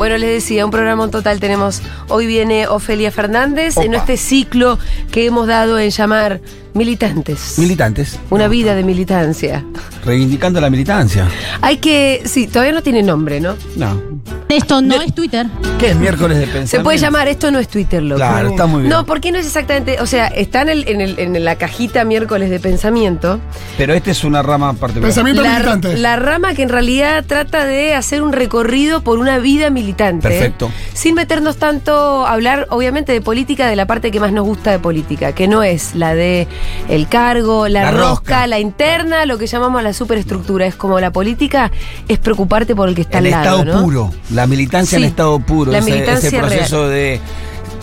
Bueno, les decía, un programa en total tenemos. Hoy viene Ofelia Fernández en este ciclo que hemos dado en llamar Militantes. Militantes. Una vida de militancia. Reivindicando la militancia. Hay que. Sí, todavía no tiene nombre, ¿no? No. Esto no es Twitter. ¿Qué es miércoles de pensamiento? Se puede llamar, esto no es Twitter, loco. Claro, está muy bien. No, porque no es exactamente. O sea, está en, el, en, el- en la cajita miércoles de pensamiento. Pero este es una rama particular. Pensamiento La, militante. la rama que en realidad trata de hacer un recorrido por una vida militante. Perfecto. Sin meternos tanto a hablar, obviamente, de política, de la parte que más nos gusta de política, que no es la de el cargo, la, La rosca, rosca. la interna, lo que llamamos la superestructura. Es como la política es preocuparte por el que está el al lado. estado ¿no? puro. La militancia Sí, en estado puro. la ese, militancia ese proceso de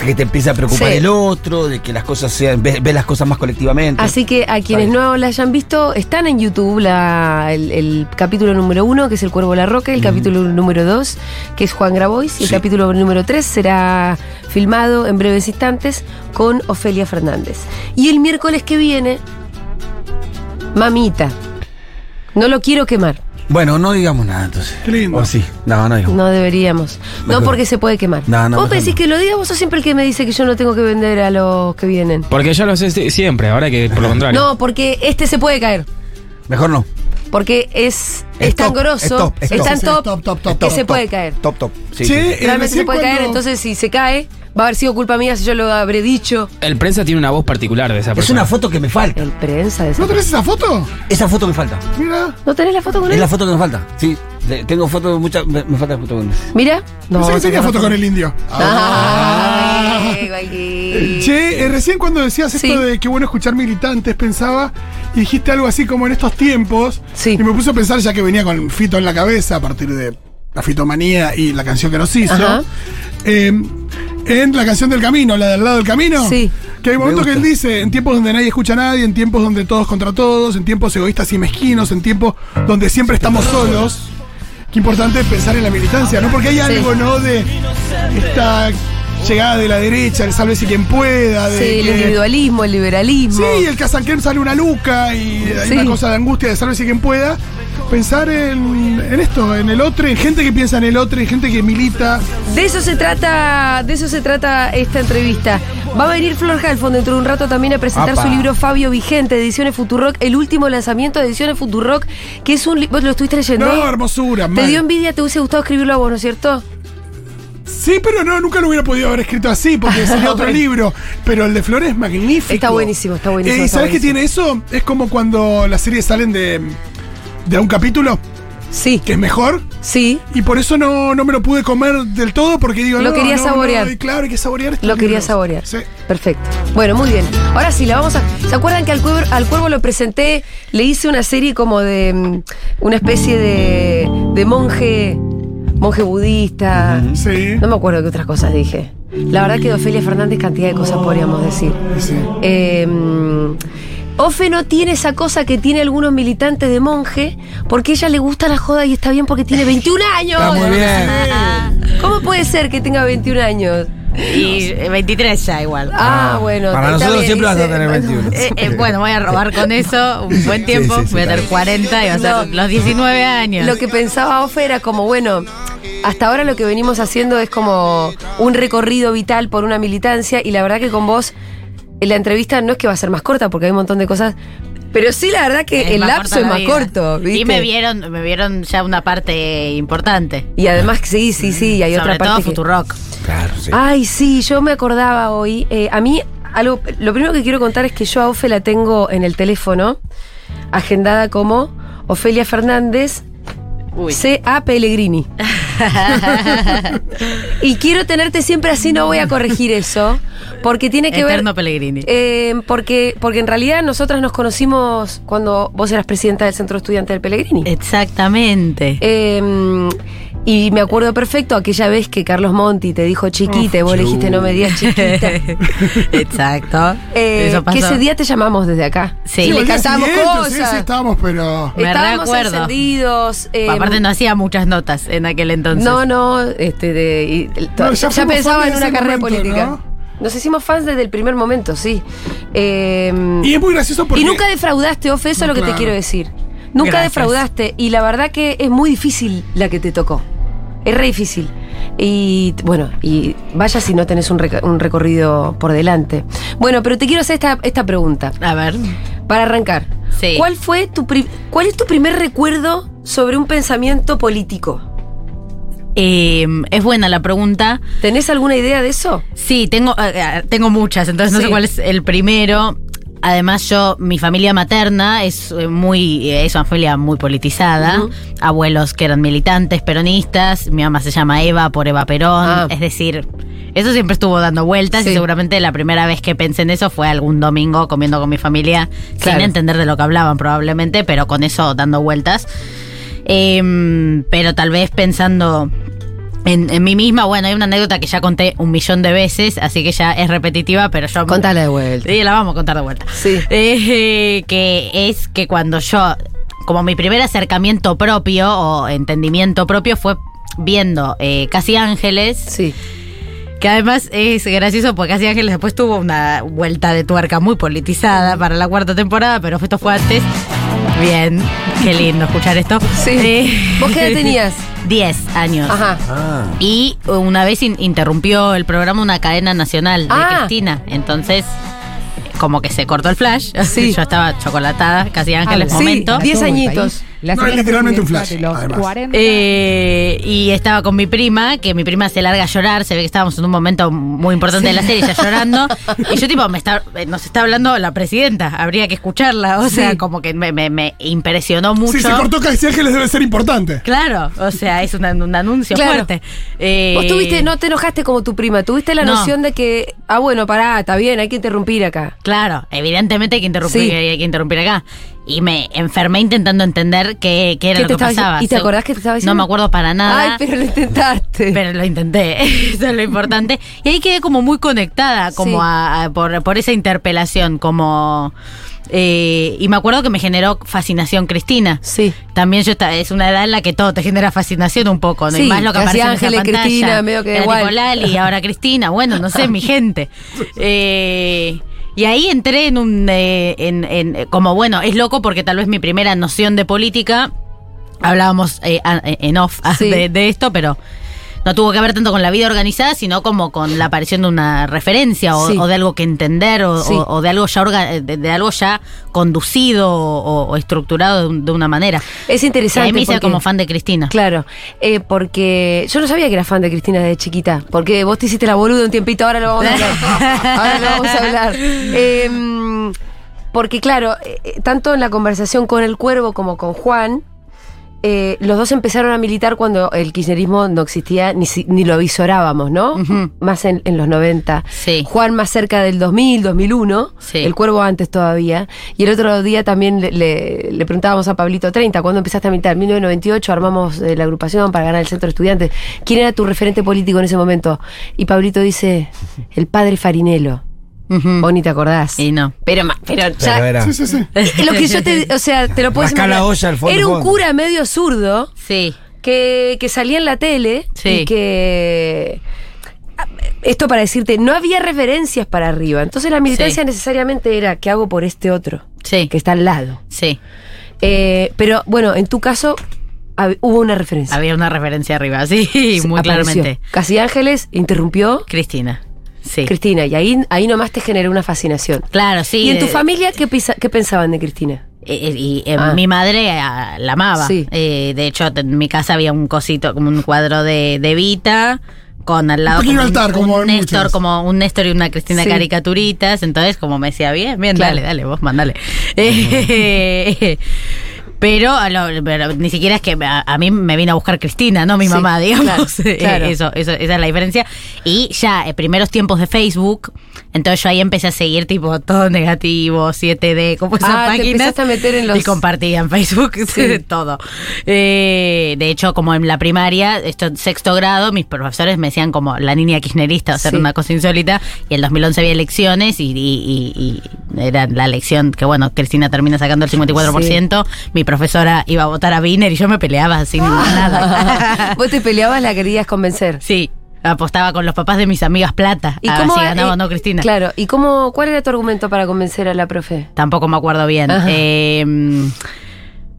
que te empieza a preocupar Sí. el otro, de que las cosas sean, ves, ves las cosas más colectivamente. Así que a quienes no la hayan visto, están en YouTube la- el, el capítulo número uno, que es El Cuervo de la Roca, el capítulo número dos, que es Juan Grabois, y el Sí. capítulo número tres será filmado en breves instantes con Ofelia Fernández. Y el miércoles que viene, Mamita. No lo quiero quemar. Bueno, no digamos nada entonces. Qué lindo. O sí. No, no digamos. No deberíamos. No porque se puede quemar. No, no, vos no. que lo diga, vos sos siempre el que me dice que yo no tengo que vender a los que vienen. Porque yo lo sé si- siempre, ahora que por lo contrario. No, porque este se puede caer. Mejor no. Porque es, es, Es tan top, grosso, es top, es es top. tan top, top, top, top, que top, se puede caer. Top, top. Sí, Realmente se puede caer, entonces si se cae, va a haber sido culpa mía si yo lo habré dicho. El prensa tiene una voz particular de esa Es persona. una foto que me falta. El prensa de esa- ¿No tenés esa foto? Esa foto me falta. Mira. ¿No tenés la foto con Es él? la foto que me falta. Sí. Tengo fotos de muchas. Me, me falta foto con él. Mira. No, Pensé que tenía foto con el indio. Ah, cualquier- Che, eh, recién cuando decías Sí. esto de qué bueno escuchar militantes, pensaba y dijiste algo así como en estos tiempos. Sí. Y me puse a pensar, ya que venía con Fito en la cabeza a partir de la fitomanía y la canción que nos hizo. Ajá. eh, en la canción del camino, la del lado del camino. Sí. Que hay Me momentos que él dice, en tiempos donde nadie escucha a nadie, en tiempos donde todos contra todos, en tiempos egoístas y mezquinos, en tiempos donde siempre estamos solos. Qué importante es pensar en la militancia, ¿no? Porque hay algo, ¿no? De esta llegada de la derecha, el sálvese quien pueda, de Sí, el individualismo, el liberalismo. Sí, el Kazankem sale una luca y hay Sí. una cosa de angustia de sálvese quien pueda. Pensar en, en esto, en el otro, en gente que piensa en el otro, en gente que milita. De eso se trata, de eso se trata esta entrevista. Va a venir Flor Halfon dentro de un rato también a presentar Apa. su libro Fabio Vigente, Ediciones Futurock, el último lanzamiento de Ediciones Futurock, que es un libro. ¿Vos lo estuviste leyendo? No, hermosura. Te mal. dio envidia, te hubiese gustado escribirlo a vos, ¿no es cierto? Sí, pero no, nunca lo hubiera podido haber escrito así, porque sería otro Bueno. libro. Pero el de Flores es magnífico. Está buenísimo, está buenísimo, Eh, está ¿Sabes qué tiene eso? Es como cuando las series salen de, de un capítulo, Sí, que es mejor. sí. Y por eso no, no me lo pude comer del todo, porque digo, Lo no, quería no, saborear. no, claro, hay que saborear estos Lo quería saborear. Sí. Perfecto. Bueno, muy bien. Ahora sí, la vamos a. ¿Se acuerdan que al cuervo, al cuervo lo presenté? Le hice una serie como de. mm, Una especie de. de monje. monje budista. Sí. No me acuerdo qué otras cosas dije. La verdad que de Ofelia Fernández, cantidad de cosas podríamos decir. Sí. Eh, Ofe no tiene esa cosa que tiene algunos militantes de monje, porque ella le gusta la joda y está bien porque tiene 21 años. Está muy bien. ¿Cómo puede ser que tenga 21 años? Y eh, 23 ya igual. Ah, bueno. Para nosotros bien, siempre vas a tener 21. Eh, eh, bueno, voy a robar con eso un buen tiempo. Sí, sí, sí, voy a tener claro. 40 y va a ser No. los 19 años. Lo que pensaba Ofe era como, bueno, hasta ahora lo que venimos haciendo es como un recorrido vital por una militancia y la verdad que con vos la entrevista no es que va a ser más corta porque hay un montón de cosas, pero sí la verdad que Es el lapso es más vida. corto, ¿viste? Y me vieron, me vieron ya una parte importante. Y además sí, sí, sí, y hay Sobre otra todo parte que- Futurock. Claro, sí. Ay, sí, yo me acordaba hoy. eh, a mí, algo, lo primero que quiero contar es que yo a Ofe la tengo en el teléfono, agendada como Ofelia Fernández, Uy. C.A. Pellegrini. y quiero tenerte siempre así, no voy a corregir eso, porque tiene que Eterno ver... Pellegrini. eh, porque, porque en realidad nosotras nos conocimos cuando vos eras presidenta del Centro Estudiante del Pellegrini. Exactamente. Eh, y me acuerdo perfecto aquella vez que Carlos Monti te dijo chiquita y vos le dijiste no me digas chiquita. Exacto. Eh, Eso que ese día te llamamos desde acá. Sí. Y Sí, le cantamos cosas. Sí, sí, estábamos, pero. Me Estábamos recuerdo. encendidos. eh, Aparte no hacía muchas notas en aquel entonces. no, no, este, de, y- No, ya, pensaba en una carrera momento, política. ¿no? Nos hicimos fans desde el primer momento, sí. Eh, Y es muy gracioso porque. y nunca defraudaste, Ofe, eso es lo que te quiero decir. Nunca Gracias. defraudaste y la verdad que es muy difícil la que te tocó. Es re difícil. Y bueno, y vaya si no tenés un, recorrido por delante. Bueno, pero te quiero hacer esta, esta pregunta. A ver. Para arrancar. Sí. ¿Cuál fue tu cuál es tu primer recuerdo sobre un pensamiento político? Eh, es buena la pregunta. ¿Tenés alguna idea de eso? Sí, tengo, eh, eh, tengo muchas, entonces no sé cuál es el primero. Además, yo, mi familia materna es eh, muy, eh, es una familia muy politizada. Abuelos que eran militantes, peronistas. Mi mamá se llama Eva por Eva Perón. Ah. Es decir, eso siempre estuvo dando vueltas Sí. y seguramente la primera vez que pensé en eso fue algún domingo comiendo con mi familia, Claro. sin entender de lo que hablaban probablemente, pero con eso dando vueltas. Em, pero tal vez pensando en, en mí misma, bueno, hay una anécdota que ya conté un millón de veces, así que ya es repetitiva, pero yo... Contala de vuelta. Sí, la vamos a contar de vuelta. Sí. Eh, que es que cuando yo, como mi primer acercamiento propio o entendimiento propio fue viendo eh, Casi Ángeles, Sí. que además es gracioso porque Casi Ángeles después tuvo una vuelta de tuerca muy politizada para la cuarta temporada, pero esto fue antes. Bien, qué lindo escuchar esto. Sí. Eh, ¿Vos qué edad tenías? 10 años. Ajá. Ah. Y una vez in- interrumpió el programa una cadena nacional de Ah. Cristina. Entonces, como que se cortó el flash. Sí. Yo estaba chocolatada, casi ángeles Sí, momento. 10 añitos. No, es literalmente un flash, los además. 40. Eh, y estaba con mi prima, que mi prima se larga a llorar, se ve que estábamos en un momento muy importante de la serie, ella llorando. Y yo tipo, me está, eh, nos está hablando la presidenta, habría que escucharla. O sea, Sí. como que me, me- me impresionó mucho. Si se cortó Casi Ángeles debe ser importante. Claro, o sea, es una- un anuncio Claro. fuerte. Eh, Vos tuviste, no te enojaste como tu prima, tuviste la No. noción de que, ah, bueno, pará, está bien, hay que interrumpir acá. Claro, evidentemente hay que interrumpir, Sí. hay que interrumpir acá. Y me enfermé intentando entender qué, qué era ¿Qué lo que estaba pasaba. ¿Y te acordás qué te estaba diciendo? No me acuerdo para nada. Ay, pero lo intentaste. Pero lo intenté, eso es lo importante. Y ahí quedé como muy conectada, como Sí. a- a- por, por esa interpelación, como... eh, y me acuerdo que me generó fascinación Cristina. Sí. También yo esta- es una edad en la que todo te genera fascinación un poco, ¿no? Sí, y más lo que aparece en Ángeles, esa pantalla. Cristina, medio que Era igual. tipo Lali, y ahora Cristina, bueno, no sé, mi gente. Eh, y ahí entré en un, eh, en, en- como bueno, es loco porque tal vez mi primera noción de política, hablábamos eh, en off Sí. de, de esto, pero no tuvo que ver tanto con la vida organizada, sino como con la aparición de una referencia o, Sí. o de algo que entender o, Sí. o- o de algo ya orga- de, de algo ya conducido o, estructurado de, un- de una manera. Es interesante. me hice porque- como fan de Cristina. Claro, eh, porque yo no sabía que eras fan de Cristina desde chiquita, porque vos te hiciste la boluda un tiempito, ahora lo vamos a hablar. ahora lo vamos a hablar. Eh, porque claro, eh, eh, tanto en la conversación con el cuervo como con Juan, eh, los dos empezaron a militar cuando el kirchnerismo no existía, ni, ni lo avisorábamos, ¿no? Más en, en los 90. Sí. Juan más cerca del 2000, 2001. Sí. El cuervo antes todavía. Y el otro día también le, le- le preguntábamos a Pablito 30, ¿cuándo empezaste a militar? En 1998 armamos eh, la agrupación para ganar el centro de estudiantes. ¿Quién era tu referente político en ese momento? Y Pablito dice, el padre Farinelo. Ujú. Vos ni te acordás. Y no. Pero, ma- pero ya- Pero era. Sí, sí, sí. lo que yo te, o sea, te lo puedes imaginar. olla al fondo, Era un fondo. cura medio zurdo Sí. que, que salía en la tele Sí. y que esto para decirte, no había referencias para arriba. Entonces la militancia Sí. necesariamente era ¿qué hago por este otro? Sí. Que está al lado. Sí. Eh, pero bueno, en tu caso hubo una referencia. Había una referencia arriba, sí, muy Apareció. claramente. Casi Ángeles interrumpió Cristina. Sí. Cristina y ahí, ahí nomás te generó una fascinación. Claro, sí. ¿Y en tu de- familia qué, pisa- qué pensaban de Cristina? Eh, y eh, Ah. mi madre la amaba. Sí. Eh, de hecho, en mi casa había un cosito, como un cuadro de, de Vita, con al lado Un como altar, como un Néstor, muchas. como un Néstor y una Cristina Sí. caricaturitas. Entonces, como me decía, bien, bien, Claro. dale, dale, vos mandale. Eh, Pero, a lo- pero ni siquiera es que a, a mí me vino a buscar Cristina, no mi Sí, mamá, digamos. claro, Eh, claro. Eso, eso, esa es la diferencia. Y ya, eh, primeros tiempos de Facebook, entonces yo ahí empecé a seguir tipo todo negativo, 7D, como esas Ah, páginas. empezaste a meter en los- Y compartía en Facebook Sí. todo. Eh, de hecho, como en la primaria, esto sexto grado, mis profesores me decían como la niña kirchnerista, o sea, Sí. una cosa insólita. Y en 2011 había elecciones y, y- y- y era la elección que, bueno, Cristina termina sacando el 54%. Mi profesora iba a votar a Wiener y yo me peleaba sin nada. Vos te peleabas, la querías convencer. Sí, apostaba con los papás de mis amigas plata. ¿Y a cómo si ganaba eh, o no Cristina. Claro, ¿y cómo, cuál era tu argumento para convencer a la profe? Tampoco me acuerdo bien. Eh,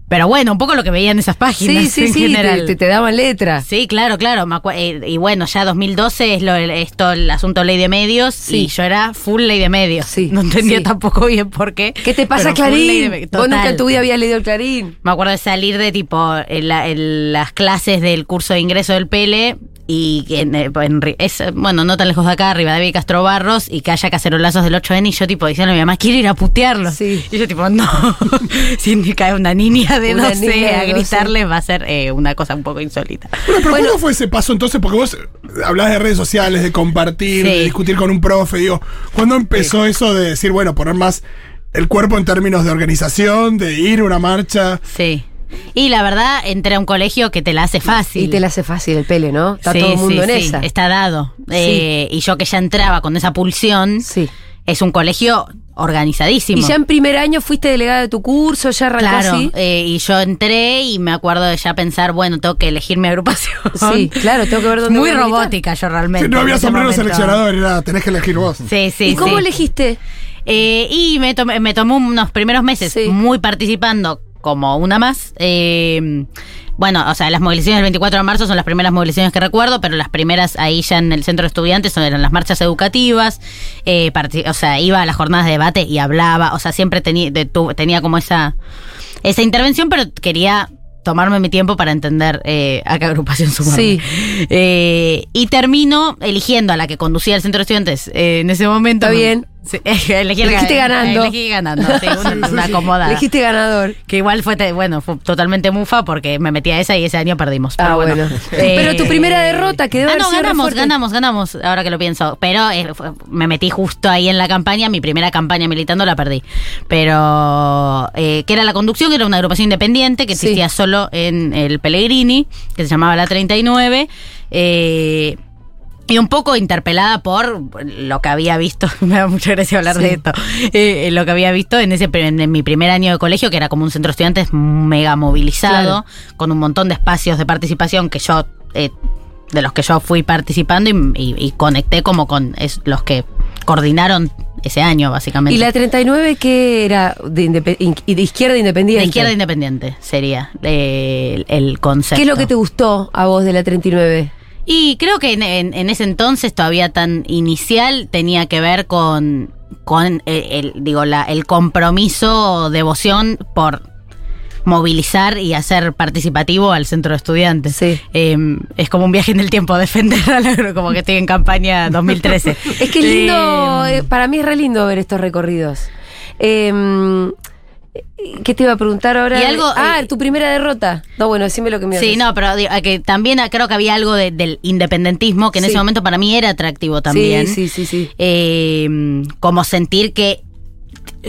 Pero bueno, un poco lo que veía en esas páginas Sí, sí, en sí, general. te, te- daban letra. Sí, claro, claro. eh, y bueno, ya 2012 es lo, el- esto, el asunto ley de medios. Sí. Y yo era full ley de medios. Sí, No entendía sí. tampoco bien por qué. ¿Qué te pasa, de Clarín? me- Vos nunca en tu vida habías leído el Clarín. Me acuerdo de salir de tipo en, la- en las clases del curso de ingreso del PL y que en, eh, en es, bueno, no tan lejos de acá, arriba de Castro Barros, y que haya cacerolazos del 8N y yo tipo diciendo a mi mamá, quiero ir a putearlos. Sí. Y yo tipo, no, si cae una niña de Una 12 niña de a 12. gritarles va a ser eh, una cosa un poco insólita. Bueno, pero ¿cómo fue ese paso entonces? Porque vos hablás de redes sociales, de compartir, Sí. de discutir con un profe, digo, ¿cuándo empezó eso de decir, bueno, poner más el cuerpo en términos de organización, de ir a una marcha? Sí. Y la verdad, entré a un colegio que te la hace fácil. Y te la hace fácil el pele, ¿no? Está Sí, todo el mundo sí, en sí, esa. Está dado. Eh, y yo que ya entraba con esa pulsión, Sí. es un colegio organizadísimo. Y ya en primer año fuiste delegada de tu curso, ya arrancó Claro, así. eh, y yo entré y me acuerdo de ya pensar, bueno, tengo que elegir mi agrupación. Sí, claro, tengo que ver dónde Muy voy a militar. robótica yo realmente. Que no había sombrero seleccionador, era, tenés que elegir vos. Sí, sí, ¿Y cómo sí. elegiste? Eh, y me tomé, me tomó unos primeros meses Sí. muy participando como una más. Eh, bueno, o sea, las movilizaciones del 24 de marzo son las primeras movilizaciones que recuerdo, pero las primeras ahí ya en el centro de estudiantes son- eran las marchas educativas. Eh, o sea, iba a las jornadas de debate y hablaba. O sea, siempre tenía, tenía como esa, esa intervención, pero quería tomarme mi tiempo para entender eh, a qué agrupación sumarme. Sí. Eh, y termino eligiendo a la que conducía el centro de estudiantes eh, en ese momento. Está bien. Sí, elegí el Elegiste gan- ganando. Elegí ganando, sí, una, una acomodada. Elegiste ganador. Que igual fue, bueno, fue totalmente mufa porque me metí a esa y ese año perdimos. Ah, Pero bueno. bueno. Pero tu primera derrota, que debe Ah, no, ganamos, ganamos, ganamos, ahora que lo pienso. Pero eh, fue- me metí justo ahí en la campaña, mi primera campaña militando la perdí. Pero, eh, que era la conducción, que era una agrupación independiente que Sí. existía solo en el Pellegrini, que se llamaba La 39. Eh, y un poco interpelada por lo que había visto, me da mucha gracia hablar Sí. de esto, eh, lo que había visto en ese en mi primer año de colegio, que era como un centro de estudiantes mega movilizado, con un montón de espacios de participación que yo, eh, de los que yo fui participando y, y- y conecté como con es- los que coordinaron ese año, básicamente. ¿Y la 39 qué era? De, de izquierda independiente. de izquierda independiente sería eh, el, el concepto. ¿Qué es lo que te gustó a vos de la 39? Y creo que en, en- en ese entonces, todavía tan inicial, tenía que ver con, con el, el- digo, la, el compromiso, devoción por movilizar y hacer participativo al centro de estudiantes. Sí. Eh, es como un viaje en el tiempo, defender a la- como que estoy en campaña 2013. Es que es lindo, Eh, eh, para mí es re lindo ver estos recorridos. Eh, ¿Qué te iba a preguntar ahora? Y algo, ah, eh, tu primera derrota. No, bueno, decime lo que me Sí, no, pero digo, que también creo que había algo de- del independentismo que en Sí. ese momento para mí era atractivo también. Sí, sí, sí, sí. Eh, como sentir que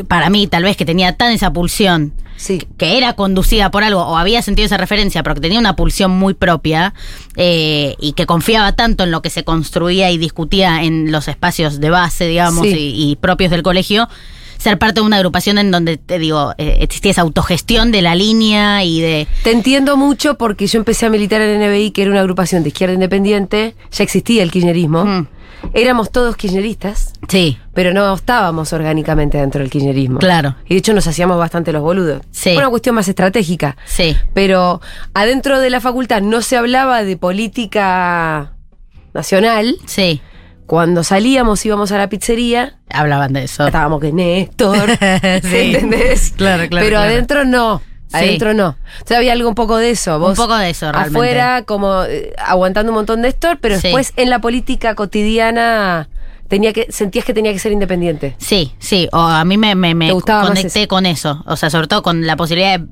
para mí tal vez que tenía tan esa pulsión Sí. que era conducida por algo o había sentido esa referencia pero que tenía una pulsión muy propia eh, y que confiaba tanto en lo que se construía y discutía en los espacios de base digamos y, y propios del colegio ser parte de una agrupación en donde te digo eh, existía esa autogestión de la línea y de Te entiendo mucho porque yo empecé a militar en NBI, que era una agrupación de izquierda independiente. Ya existía el kirchnerismo. Mm. Éramos todos kirchneristas, sí pero no estábamos orgánicamente dentro del kirchnerismo. Claro. Y de hecho nos hacíamos bastante los boludos. Sí. Fue una cuestión más estratégica. sí Pero adentro de la facultad no se hablaba de política nacional. sí Cuando salíamos, íbamos a la pizzería, hablaban de eso estábamos que Néstor, Sí. ¿entendés? Claro, claro, Pero claro. adentro no. Sí. Adentro no. Entonces había algo un poco de eso. Vos un poco de eso realmente afuera como eh, aguantando un montón de esto, pero Sí. después en la política cotidiana tenía que sentías que tenía que ser independiente. Sí, sí, o a mí me, me, me ¿Te gustaba más conecté eso? con eso, o sea, sobre todo con la posibilidad de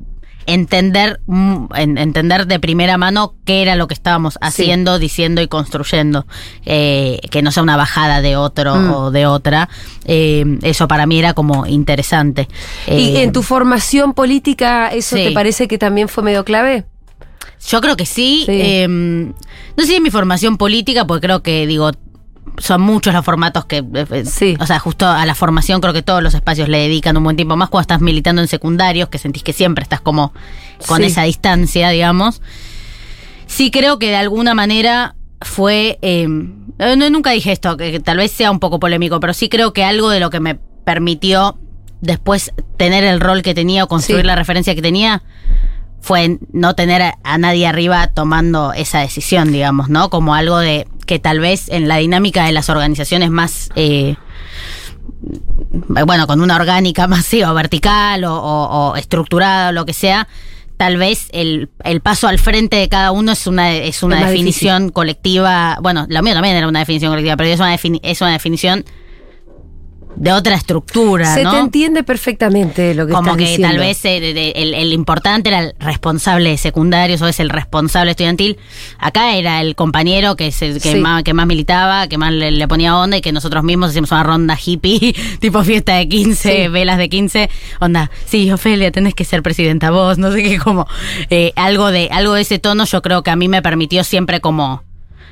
entender mm, en- entender de primera mano qué era lo que estábamos haciendo, diciendo y construyendo, Eh, que no sea una bajada de otro Mm. o de otra, Eh, eso para mí era como interesante. ¿Y Eh, en tu formación política eso sí. te parece que también fue medio clave? Yo creo que sí. Sí. eh, no sé si es mi formación política, porque creo que, digo, son muchos los formatos que. eh, Sí. O sea, justo a la formación creo que todos los espacios le dedican un buen tiempo más cuando estás militando en secundarios, que sentís que siempre estás como con Sí. esa distancia, digamos. Sí creo que de alguna manera fue. eh, no, nunca dije esto, que, que tal vez sea un poco polémico, pero sí creo que algo de lo que me permitió después tener el rol que tenía o construir Sí. la referencia que tenía fue no tener a, a nadie arriba tomando esa decisión, digamos, ¿no? Como algo de que tal vez en la dinámica de las organizaciones más... eh, bueno, con una orgánica masiva, vertical o, o- o estructurada o lo que sea, tal vez el, el paso al frente de cada uno es una, es una Es definición colectiva. Bueno, la mía también era una definición colectiva, pero es una, defini- es una definición de otra estructura, Se ¿no? te entiende perfectamente lo que Como estás que diciendo. tal vez eh, el, el importante era el responsable de secundarios o es el responsable estudiantil. Acá era el compañero que, se, que, Sí. más, que más militaba, que más le, le ponía onda y que nosotros mismos hacíamos una ronda hippie, tipo fiesta de 15, Sí. velas de 15. Onda, sí, Ofelia, tenés que ser presidenta vos, no sé qué, como eh, algo, de, algo de ese tono yo creo que a mí me permitió siempre como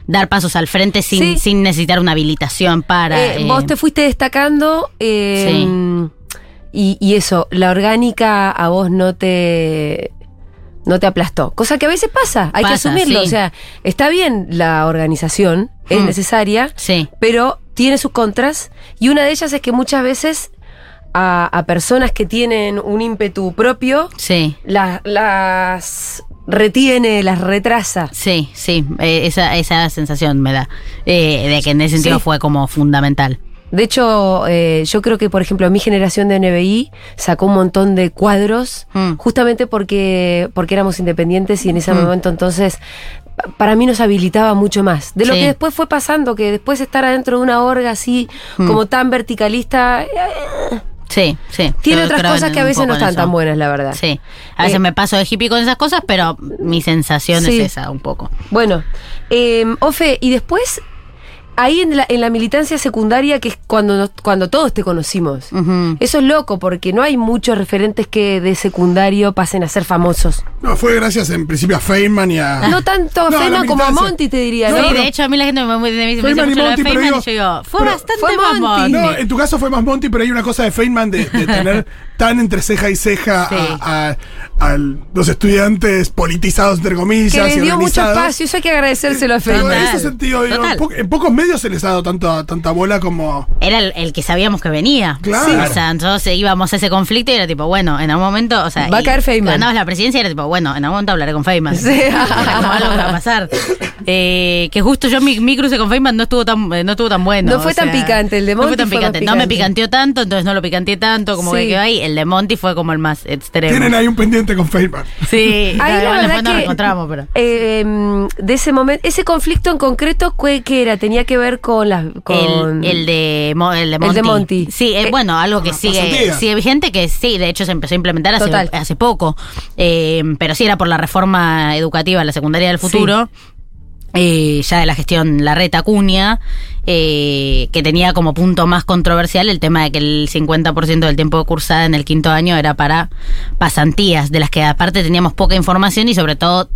dar pasos al frente sin, Sí. sin necesitar una habilitación para... Eh, eh, vos te fuiste destacando eh, y, y eso, la orgánica a vos no te no te aplastó. Cosa que a veces pasa, hay que asumirlo. sí. O sea, está bien la organización, es Mm. necesaria, Sí. pero tiene sus contras. Y una de ellas es que muchas veces a, a personas que tienen un ímpetu propio, Sí. la- las retiene, las retrasa. Sí, sí, eh, esa, esa sensación me da. eh, de que en ese sentido Sí. fue como fundamental. De hecho, eh, yo creo que, por ejemplo, mi generación de NBI sacó un montón de cuadros Mm. justamente porque, porque éramos independientes y en ese Mm. momento entonces pa- para mí nos habilitaba mucho más. De lo Sí. que después fue pasando, que después estar adentro de una orga así Mm. como tan verticalista, eh, Sí, sí. tiene otras cosas que a veces no están eso. tan buenas, la verdad. Sí. A veces Eh, me paso de hippie con esas cosas, pero mi sensación Sí. es esa, un poco. Bueno, eh, Ofe, y después, ahí en la, en la militancia secundaria, que es cuando, nos- cuando todos te conocimos. Eso es loco, porque no hay muchos referentes que de secundario pasen a ser famosos. No, fue gracias en principio a Feynman y a. No tanto a No, Feynman como a. Monty, te diría, No, sí, pero- de hecho, a mí la gente me, me, me, me dice Feynman y mucho lo de Feynman digo- y yo digo, fue pero- bastante fue más Monty. Monty. No, en tu caso fue más Monty, pero hay una cosa de Feynman de, de tener tan entre ceja y ceja Sí. a, a- a los estudiantes politizados, entre comillas. que les dio mucho espacio, eso hay que agradecérselo a Pero Feynman. en ese sentido, digo, en, po- en pocos medios se les ha dado tanto, tanta bola como. Era el, el que sabíamos que venía. Claro. Sí. O sea, entonces íbamos a ese conflicto y era tipo, bueno, en algún momento, o sea, Va a caer Feynman. Ganabas la presidencia y era tipo, bueno, en algún momento hablaré con Feynman. Sí. Era como algo que va a pasar. Eh, que justo yo mi, mi cruce con Feynman no estuvo tan, eh, no estuvo tan bueno. No fue tan picante, el de No fue Monty tan fue más picante. No me picante. picanteó tanto, entonces no lo picanteé tanto, como Sí. que quedó ahí. El de Monty fue como el más extremo. Tienen ahí un pendiente con Feynman. Sí, Ahí la verdad después nos que, reencontramos, pero. eh, de ese momento, ese conflicto en concreto, ¿qué, qué era? Tenía que ver con las... Con... El, el de, Mo- el de El Monty. de Monty. Sí, eh, bueno, algo que sigue, vigente, que sí, de hecho se empezó a implementar hace, poco. Eh, pero sí era por la reforma educativa, la secundaria del futuro. eh, ya de la gestión Larreta Acuña, eh, que tenía como punto más controversial el tema de que el 50% del tiempo de cursada en el quinto año era para pasantías, de las que aparte teníamos poca información y sobre todo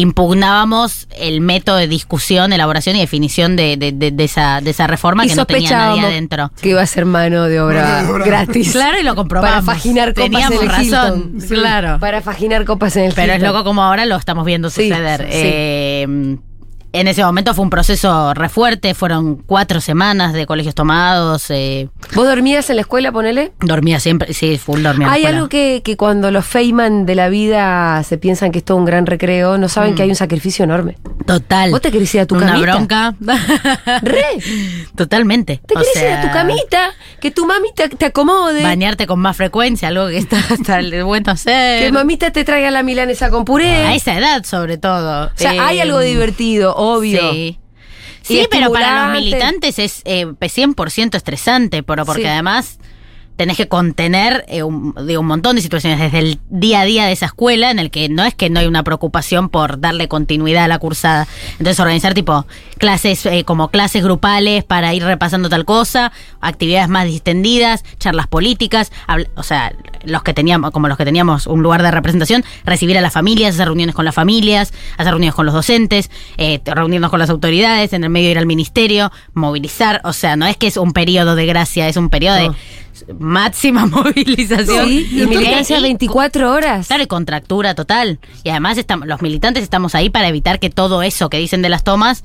impugnábamos el método de discusión, elaboración y definición de, de- de- de esa, de esa reforma y que no tenía nadie adentro. que iba a ser mano de obra, Mano de obra. gratis. Claro, y lo comprobamos. Para faginar copas Teníamos en el razón, Hilton. claro. Para faginar copas en el Pero es loco como ahora lo estamos viendo Sí, suceder. sí. Eh, en ese momento fue un proceso re fuerte, fueron cuatro semanas de colegios tomados, eh, ¿Vos dormías en la escuela, ponele? dormía siempre, sí, full dormía. en la Hay algo que, que cuando los Feynman de la vida se piensan que es todo un gran recreo, no saben que hay un sacrificio enorme. Total. ¿Vos te querés ir a tu Una camita? bronca. Re. Totalmente. ¿Te O querés ir a tu camita? Que tu mami te, te acomode. Bañarte con más frecuencia, algo que está, está bueno hacer. Que mamita te traiga la milanesa con puré. A esa edad, sobre todo. o sea, Eh, hay algo divertido, obvio. Sí. Pero para los militantes es eh, 100% estresante, pero porque Sí. además tenés que contener eh, un, digo, un montón de situaciones desde el día a día de esa escuela en el que no es que no hay una preocupación por darle continuidad a la cursada. Entonces organizar tipo clases eh, como clases grupales para ir repasando tal cosa, actividades más distendidas, charlas políticas, o sea, los que teníamos como los que teníamos un lugar de representación, recibir a las familias, hacer reuniones con las familias, hacer reuniones con los docentes, eh, reunirnos con las autoridades, en el medio ir al ministerio, movilizar, o sea, no es que es un periodo de gracia, es un periodo de máxima movilización. Sí, y militancia y- 24 horas. Claro, y contractura total. Y además estamos, los militantes estamos ahí para evitar que todo eso que dicen de las tomas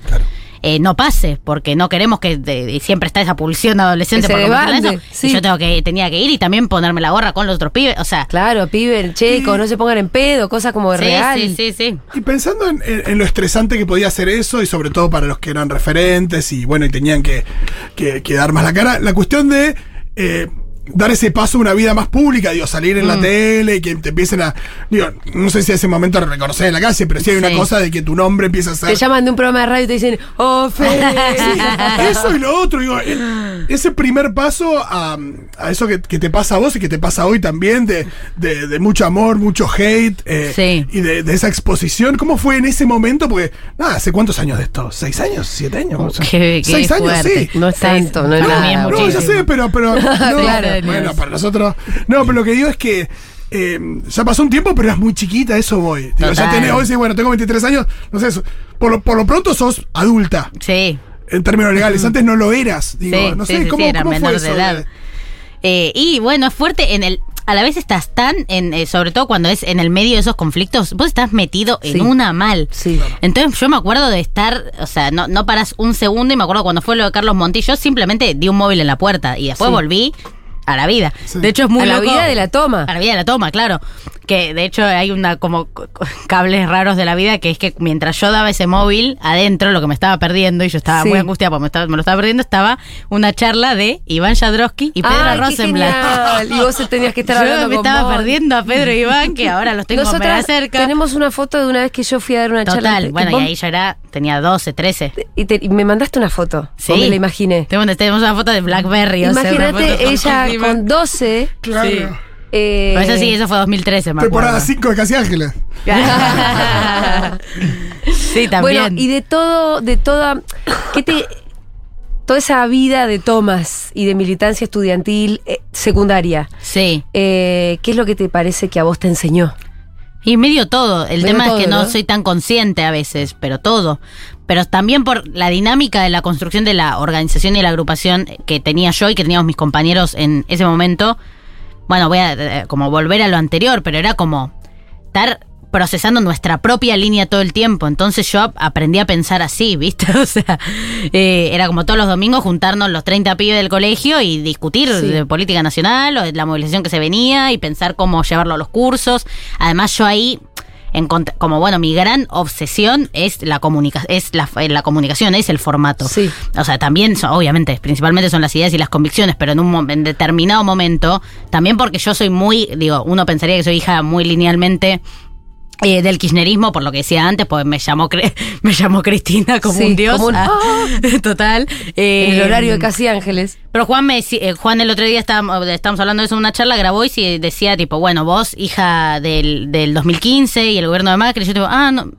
eh, no pase, porque no queremos que de- siempre está esa pulsión adolescente por eso. sí. Y yo tengo que, tenía que ir y también ponerme la gorra con los otros pibes. O sea, Claro, pibe, checo, no se pongan en pedo, cosas como sí, real. sí, sí, sí. Y pensando en, en- en lo estresante que podía ser eso, y sobre todo para los que eran referentes y bueno, y tenían que, que- que dar más la cara, la cuestión de eh, dar ese paso a una vida más pública, digo, salir Mm. en la tele y que te empiecen a. Digo, no sé si a ese momento reconocer en la calle, pero sí hay una Sí. cosa de que tu nombre empieza a ser. Te llaman de un programa de radio y te dicen, oh, Fede. Eso y lo otro, digo, eh, ese primer paso a, a eso que, que te pasa a vos y que te pasa hoy también, de, de- de mucho amor, mucho hate, eh, Sí. y de, de esa exposición, ¿cómo fue en ese momento? Porque, nada, ¿hace cuántos años de esto? ¿Seis años? ¿Siete años? O sea, Qué- qué ¿Seis años? Sí. No es tanto, no es Para nada. No, ya sé, pero, pero no, Claro. Bueno, para nosotros. No, pero lo que digo es que eh, ya pasó un tiempo, pero eras muy chiquita, eso voy. Digo, ya tenés, vos decís, bueno, tengo 23 años, no sé, por lo, por lo pronto sos adulta Sí. en términos legales. Antes no lo eras. Digo, Sí, no sí, sé, sí, ¿cómo, sí, era cómo menor fue de edad. Eh, y bueno, es fuerte en el. A la vez estás tan, en, eh, sobre todo cuando es en el medio de esos conflictos, vos estás metido en Sí. una mal. Sí. Entonces yo me acuerdo de estar, o sea, no, no paras un segundo y me acuerdo cuando fue lo de Carlos Montillo, simplemente di un móvil en la puerta y después Sí. volví a la vida. Sí. De hecho es muy a la loco- vida de la toma. a la vida de la toma, claro. Que de hecho hay una como co- co- cables raros de la vida que es que mientras yo daba ese móvil adentro, lo que me estaba perdiendo y yo estaba Sí. muy angustiada porque me, estaba- me lo estaba perdiendo, estaba una charla de Iván Jadrowski y Pedro Ay, qué Rosenblatt. genial. Y vos tenías que estar hablando Yo me con estaba vos. perdiendo a Pedro y Iván, que ahora los tengo mega Nosotras cerca. tenemos una foto de una vez que yo fui a dar una charla. Total, que bueno, y ahí yo era, tenía 12, 13. y, te- y me mandaste una foto. Sí. Sí. me la imaginé. Tenemos, tenemos una foto de Blackberry. o sea, una Imagínate foto ella encima. con 12. Claro. Sí. eh, Pero eso sí, eso fue 2013, me acuerdo. Temporada 5 de Casi Ángeles. sí, también. Bueno, y de todo, de toda. ¿Qué te.? Toda esa vida de tomas y de militancia estudiantil eh, secundaria, Sí. eh, ¿qué es lo que te parece que a vos te enseñó? Y medio todo. El Medio tema todo, es que no, ¿no? soy tan consciente a veces, pero todo. Pero también por la dinámica de la construcción de la organización y la agrupación que tenía yo y que teníamos mis compañeros en ese momento. Bueno, voy a eh, como volver a lo anterior, pero era como estar procesando nuestra propia línea todo el tiempo. Entonces yo ap- aprendí a pensar así, ¿viste? O sea, eh, era como todos los domingos juntarnos los 30 pibes del colegio y discutir Sí. de política nacional o de la movilización que se venía y pensar cómo llevarlo a los cursos. Además yo ahí como bueno, mi gran obsesión es la comunica es la, la comunicación, es el formato. Sí. O sea, también, son- obviamente, principalmente son las ideas y las convicciones, pero en un en determinado momento, también porque yo soy muy, digo, uno pensaría que soy hija muy linealmente eh, del kirchnerismo, por lo que decía antes, pues me llamó me llamó Cristina como Sí, un dios. como un- Ah, total. En el Eh, horario de Casi Ángeles. pero Juan me eh, Juan el otro día estábamos, estábamos hablando de eso en una charla, grabó y decía tipo, bueno, vos, hija del, del 2015 y el gobierno de Macri, yo tipo, ah, no,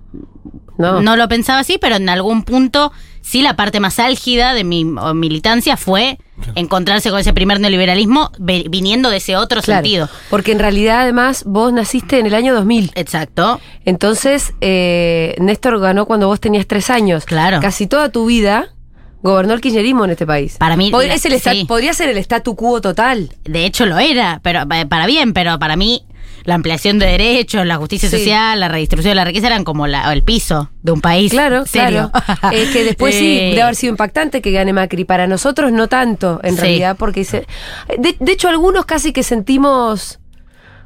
No. no lo pensaba así, pero en algún punto sí la parte más álgida de mi militancia fue encontrarse con ese primer neoliberalismo viniendo de ese otro Claro, sentido. Porque en realidad, además, vos naciste en el año 2000. Exacto. Entonces, eh, Néstor ganó cuando vos tenías tres años. Claro. Casi toda tu vida gobernó el kirchnerismo en este país. Para mí, Pod- la- es el sí. Podría ser el statu quo total. De hecho lo era, pero eh, para bien, pero para mí la ampliación de derechos, la justicia Sí. social, la redistribución de la riqueza eran como la- el piso de un país. Claro, serio. claro. Eh, que después sí, Eh, debe haber sido impactante que gane Macri. Para nosotros no tanto, en Sí. realidad, porque se- de, de hecho algunos casi que sentimos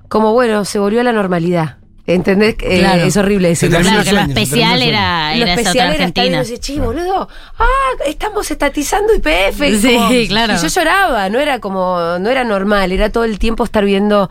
como, bueno, se volvió a la normalidad. ¿Entendés? Eh, Claro. es horrible decirlo. Claro, que lo especial era, Lo era esa especial era estar ese chivo, boludo. Ah, estamos estatizando YPF. y Sí, como- claro. Y yo lloraba, no era como, no era normal, era todo el tiempo estar viendo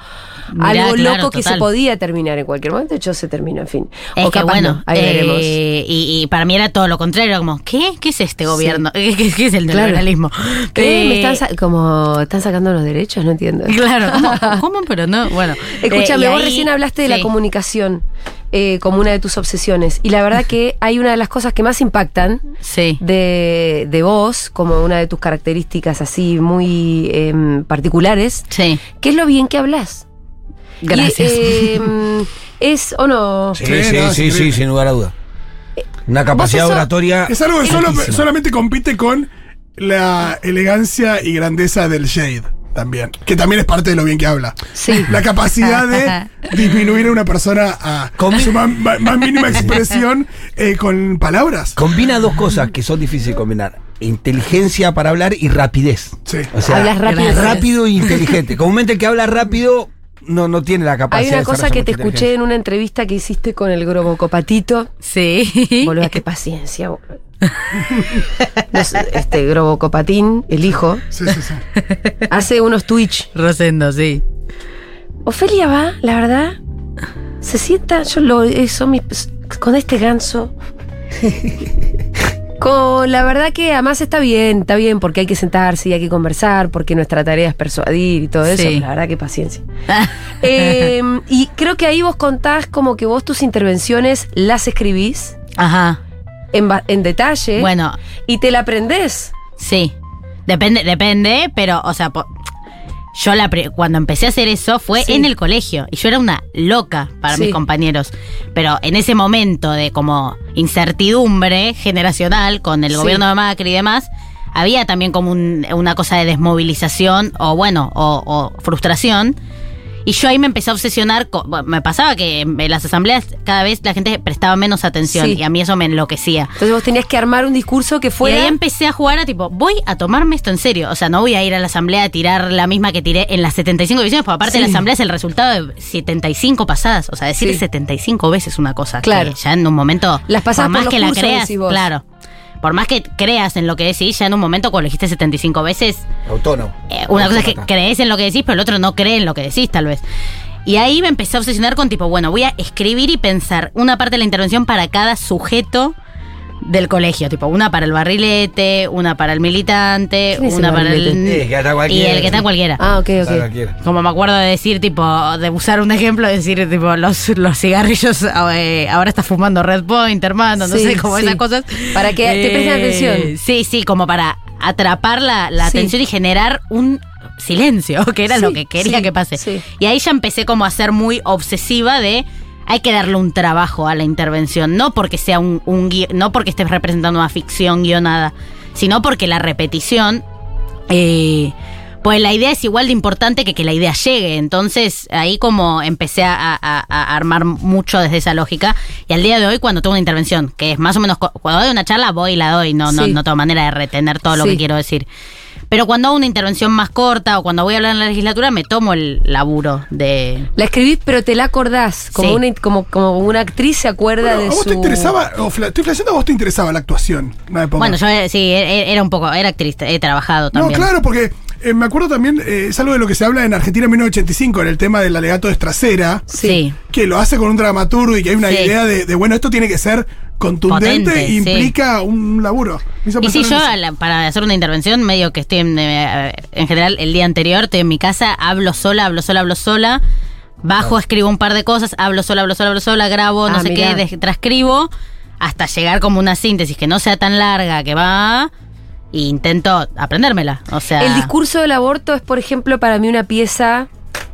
Mirá, algo claro, loco que se podía terminar en cualquier momento. De hecho, se terminó, en fin. Es o que capaz bueno, no, ahí veremos. eh, y, y para mí era todo lo contrario, era como, ¿qué? ¿Qué es este gobierno? ¿Qué, qué- qué es el Claro. neoliberalismo? ¿Qué? ¿Me Eh, están sa- como están sacando los derechos? No entiendo. Claro, ¿cómo, cómo? Pero no, bueno. Escúchame, Eh, y vos ahí- recién hablaste de la sí. Comunicación eh, como una de tus obsesiones. Y la verdad que hay una de las cosas que más impactan Sí. de, de vos, como una de tus características así muy em, particulares, Sí. que es lo bien que hablas. Gracias. Y, em, es o no. Sí, Sí, sí, no, sí, sin lugar a duda. Una capacidad oratoria. Es algo que solo- solamente compite con la elegancia y grandeza del Shade. También. Que también es parte de lo bien que habla. Sí. La capacidad de disminuir a una persona a su más, más- más mínima expresión eh, con palabras. Combina dos cosas que son difíciles de combinar. Inteligencia para hablar y rapidez. Sí. O sea, Hablas rápido. rápido e inteligente. Comúnmente el que habla rápido no, no tiene la Hay capacidad una de cosa que te escuché en una entrevista que hiciste con el Grobocopatito. Sí. Boluda, qué paciencia. No este Grobocopatín, el hijo, Sí, sí, sí. hace unos Twitch. Rosendo, sí. Ofelia va, la verdad, se sienta, yo lo eso mi- con este ganso. Con la verdad que además está bien, está bien, porque hay que sentarse y hay que conversar, porque nuestra tarea es persuadir y todo eso. Sí. La verdad que paciencia. Eh, y creo que ahí vos contás como que vos tus intervenciones las escribís Ajá. en, en detalle Bueno, y te la aprendés. sí. Depende, depende, pero, o sea, po- yo la pri- cuando empecé a hacer eso fue Sí. en el colegio. Y yo era una loca para Sí. mis compañeros. Pero en ese momento de como incertidumbre generacional con el Sí. gobierno de Macri y demás, había también como un- una cosa de desmovilización o bueno, o, o frustración. Y yo ahí me empecé a obsesionar. con- me pasaba que en las asambleas cada vez la gente prestaba menos atención Sí. y a mí eso me enloquecía. Entonces vos tenías que armar un discurso que Y fuera. ahí empecé a jugar a tipo, voy a tomarme esto en serio. O sea, no voy a ir a la asamblea a tirar la misma que tiré en las 75 divisiones, porque aparte Sí. la asamblea es el resultado de 75 pasadas. O sea, decir Sí. 75 veces una cosa. Claro. Que ya en un momento. Las pasadas por más los que la creas, claro. Por más que creas en lo que decís, ya en un momento cuando lo dijiste 75 veces, Autónomo. eh, una cosa es que crees en lo que decís, pero el otro no cree en lo que decís, tal vez. Y ahí me empecé a obsesionar con tipo, bueno, voy a escribir y pensar una parte de la intervención para cada sujeto del colegio, tipo una para el barrilete, una para el militante, ¿Quién es el una para el barrilete? Eh, que está y el que está cualquiera. Ah, ok, ok. Como me acuerdo de decir, tipo, de usar un ejemplo, decir, tipo, los, los cigarrillos, eh, ahora está fumando Red Point, hermano, no Sí, sé, como sí. esas cosas. Para que te presten atención. Sí, sí, como para atrapar la, la Sí. atención y generar un silencio, que era Sí, lo que quería sí, que pase. sí. Y ahí ya empecé como a ser muy obsesiva de hay que darle un trabajo a la intervención, no porque sea un, un no porque estés representando una ficción guionada, sino porque la repetición eh, pues la idea es igual de importante que que la idea llegue. Entonces ahí como empecé a, a- a armar mucho desde esa lógica. Y al día de hoy cuando tengo una intervención, que es más o menos, cu- cuando doy una charla voy y la doy, no, no, Sí. no tengo manera de retener todo lo que quiero decir. Pero cuando hago una intervención más corta o cuando voy a hablar en la legislatura, me tomo el laburo de... La escribís, pero te la acordás. Como, Sí. una, como, como una actriz se acuerda Bueno, de ¿A vos su. te interesaba, o fla- estoy flasheando, a vos te interesaba la actuación? Una época? Bueno, yo eh, sí, e- era un poco, era actriz, he trabajado No, también. claro, porque eh, me acuerdo también, eh, es algo de lo que se habla en Argentina en 1985, en el tema del alegato de Estracera, Sí. que lo hace con un dramaturgo y que hay una Sí. idea de, de, bueno, esto tiene que ser contundente Potente, e sí. implica un laburo. Y si pensar yo la- para hacer una intervención, medio que estoy en, eh, en general el día anterior, estoy en mi casa, hablo sola, hablo sola, hablo sola, bajo, escribo un par de cosas, hablo sola, hablo sola, hablo sola, grabo, no Ah, sé mirá. qué, transcribo, hasta llegar como una síntesis que no sea tan larga, que va, e intento aprendérmela. O sea, El discurso del aborto es, por ejemplo, para mí una pieza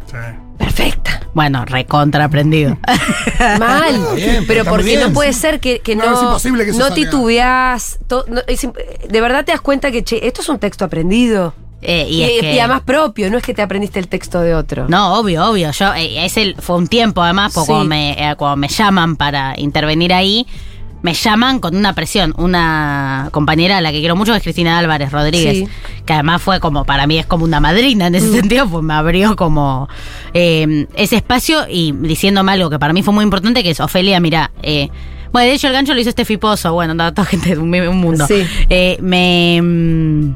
Sí. perfecta. bueno, recontra aprendido. Mal. bien, pero porque bien, no puede ser que, que No, no, es imposible que eso no salga. titubeás. to- no, es imp- de verdad te das cuenta que, che, esto es un texto aprendido. Eh, y, Y, es que- y además propio, no es que te aprendiste el texto de otro. No, obvio, obvio. Yo, eh, ese fue un tiempo además, porque Sí. cuando, me, eh, cuando me llaman para intervenir ahí, me llaman con una presión. Una compañera a la que quiero mucho es Cristina Álvarez Rodríguez, Sí. que además fue como, para mí es como una madrina en ese sentido, pues me abrió como eh, ese espacio y diciéndome algo que para mí fue muy importante, que es, Ofelia, mira, eh, bueno, de hecho el gancho lo hizo este Fiposo, bueno, toda, toda gente de un, un mundo. Sí. Eh, me... mm,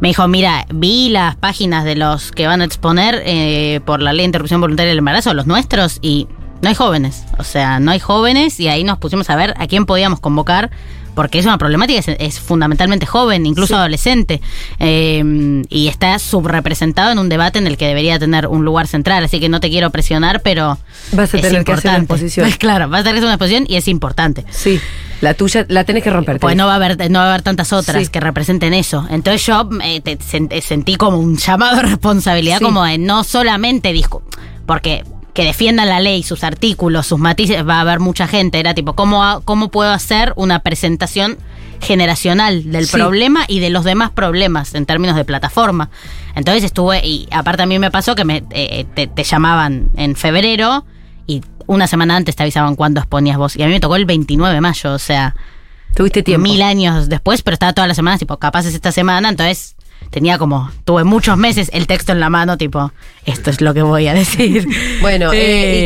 me dijo, mira, vi las páginas de los que van a exponer eh, por la ley de interrupción voluntaria del embarazo, los nuestros, y no hay jóvenes. O sea, no hay jóvenes y ahí nos pusimos a ver a quién podíamos convocar, porque es una problemática, es, es fundamentalmente joven, incluso adolescente, eh, y está subrepresentado en un debate en el que debería tener un lugar central. Así que no te quiero presionar, pero... Vas a es tener que hacer una importante. exposición. Claro, vas a tener que hacer una exposición y es importante. Sí, la tuya la tenés que romper. Pues no va a haber, no va a haber tantas otras Sí. que representen eso. Entonces yo eh, te- sen- sentí como un llamado de responsabilidad, Sí. como de no solamente disco, porque que defiendan la ley, sus artículos, sus matices, va a haber mucha gente. Era tipo, ¿cómo, cómo puedo hacer una presentación generacional del Sí. problema y de los demás problemas en términos de plataforma? Entonces estuve, y aparte a mí me pasó que me, eh, te, te llamaban en febrero y una semana antes te avisaban cuándo exponías vos. Y a mí me tocó el 29 de mayo, o sea, Tuviste tiempo. mil años después, pero estaba todas las semanas, tipo, capaz es esta semana, entonces tenía como, tuve muchos meses el texto en la mano, tipo, esto es lo que voy a decir. Bueno, eh,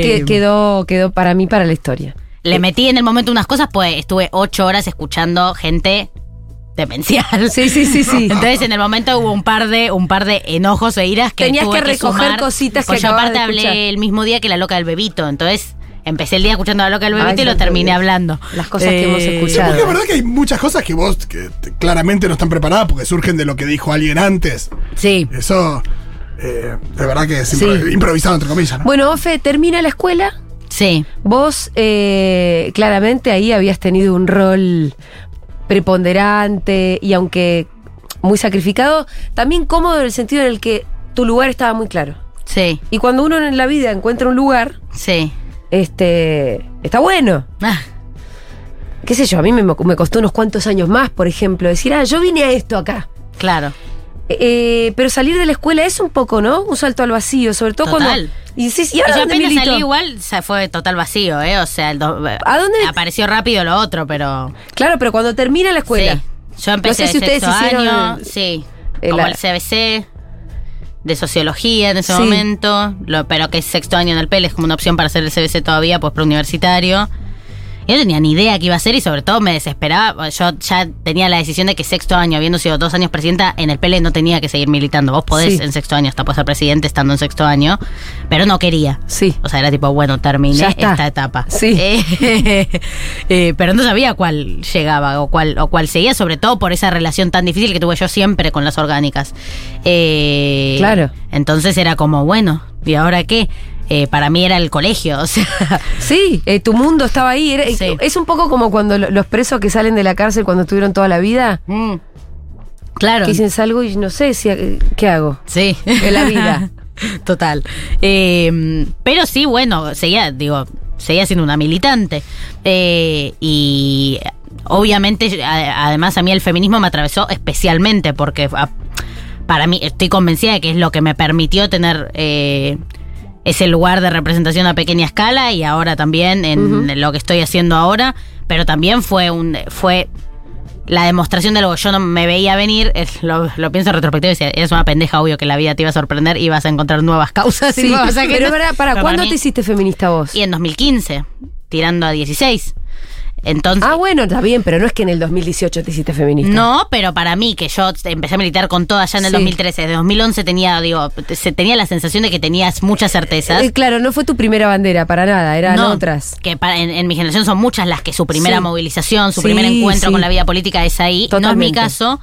y Eh, que- quedó, quedó para mí para la historia. Le metí en el momento unas cosas, pues estuve ocho horas escuchando gente demencial. Sí, sí, sí, sí. Entonces en el momento hubo un par de, un par de enojos e iras que Tenías tuve que recoger sumar, cositas que porque yo aparte de hablé el mismo día que la loca del bebito, entonces empecé el día escuchando a la loca del Ay, bebito y lo terminé hablando. Las cosas que hemos Eh, escuchado. Porque es verdad que hay muchas cosas que vos que te- claramente no están preparadas porque surgen de lo que dijo alguien antes. Sí. Eso, eh, de verdad que es Sí. improvisado, entre comillas. ¿no? Bueno, Ofe, termina la escuela. Sí. Vos eh, claramente ahí habías tenido un rol preponderante y aunque muy sacrificado, también cómodo en el sentido en el que tu lugar estaba muy claro. Sí. Y cuando uno en la vida encuentra un lugar, Sí. Este, está bueno. Ah, Qué sé yo, a mí me, me costó unos cuantos años más, por ejemplo, decir, ah, yo vine a esto acá. claro. Eh, pero salir de la escuela es un poco, ¿no? Un salto al vacío, sobre todo Total. cuando. Y decís, ¿y ahora yo apenas milito? salí igual, se fue total vacío, ¿eh? O sea, el do- ¿A dónde? Apareció rápido lo otro, pero. Claro, pero cuando termina la escuela. Sí. Yo empecé No sé si de ustedes hicieron año, el- sí. como la- el CBC, de sociología en ese Sí. momento, lo, pero que es sexto año en el PEL, es como una opción para hacer el CBC todavía, pues preuniversitario. Yo no tenía ni idea qué iba a hacer y sobre todo me desesperaba. Yo ya tenía la decisión de que sexto año, habiendo sido dos años presidenta, en el PL no tenía que seguir militando. Vos podés Sí. en sexto año hasta puedes ser presidente estando en sexto año, pero no quería. Sí. O sea, era tipo, bueno, terminé esta etapa. Sí. Eh, eh, pero no sabía cuál llegaba o cuál, o cuál seguía, sobre todo por esa relación tan difícil que tuve yo siempre con las orgánicas. Eh, Claro. Entonces era como, bueno, ¿y ahora qué? Eh, para mí era el colegio, o sea. Sí, eh, tu mundo estaba ahí. era- Sí. Es un poco como cuando lo- los presos que salen de la cárcel cuando estuvieron toda la vida, mm, Claro. que dicen salgo y no sé si qué hago. Sí. En la vida. Total. Eh, pero sí, bueno, seguía, digo, seguía siendo una militante. Eh, y obviamente, a- además, a mí el feminismo me atravesó especialmente porque a- para mí estoy convencida de que es lo que me permitió tener eh, ese lugar de representación a pequeña escala y ahora también en lo que estoy haciendo ahora. Pero también fue un fue la demostración de algo que yo no me veía venir, es- lo, lo pienso en retrospectiva y decía, eres una pendeja, obvio que la vida te iba a sorprender y vas a encontrar nuevas causas. y Sí, nuevas agendas. pero para, para ¿cuándo mí- te hiciste feminista vos? Y en 2015, tirando a 16. Entonces, Ah, bueno, está bien, pero no es que en el 2018 te hiciste feminista. no, pero para mí, que yo empecé a militar con todas ya en el Sí. 2013, desde 2011 tenía, digo, se tenía la sensación de que tenías muchas certezas. Eh, claro, no fue tu primera bandera, para nada, eran No, otras. Que para- en, en mi generación son muchas las que su primera Sí. movilización, su Sí, primer encuentro con la vida política es ahí. No es mi caso.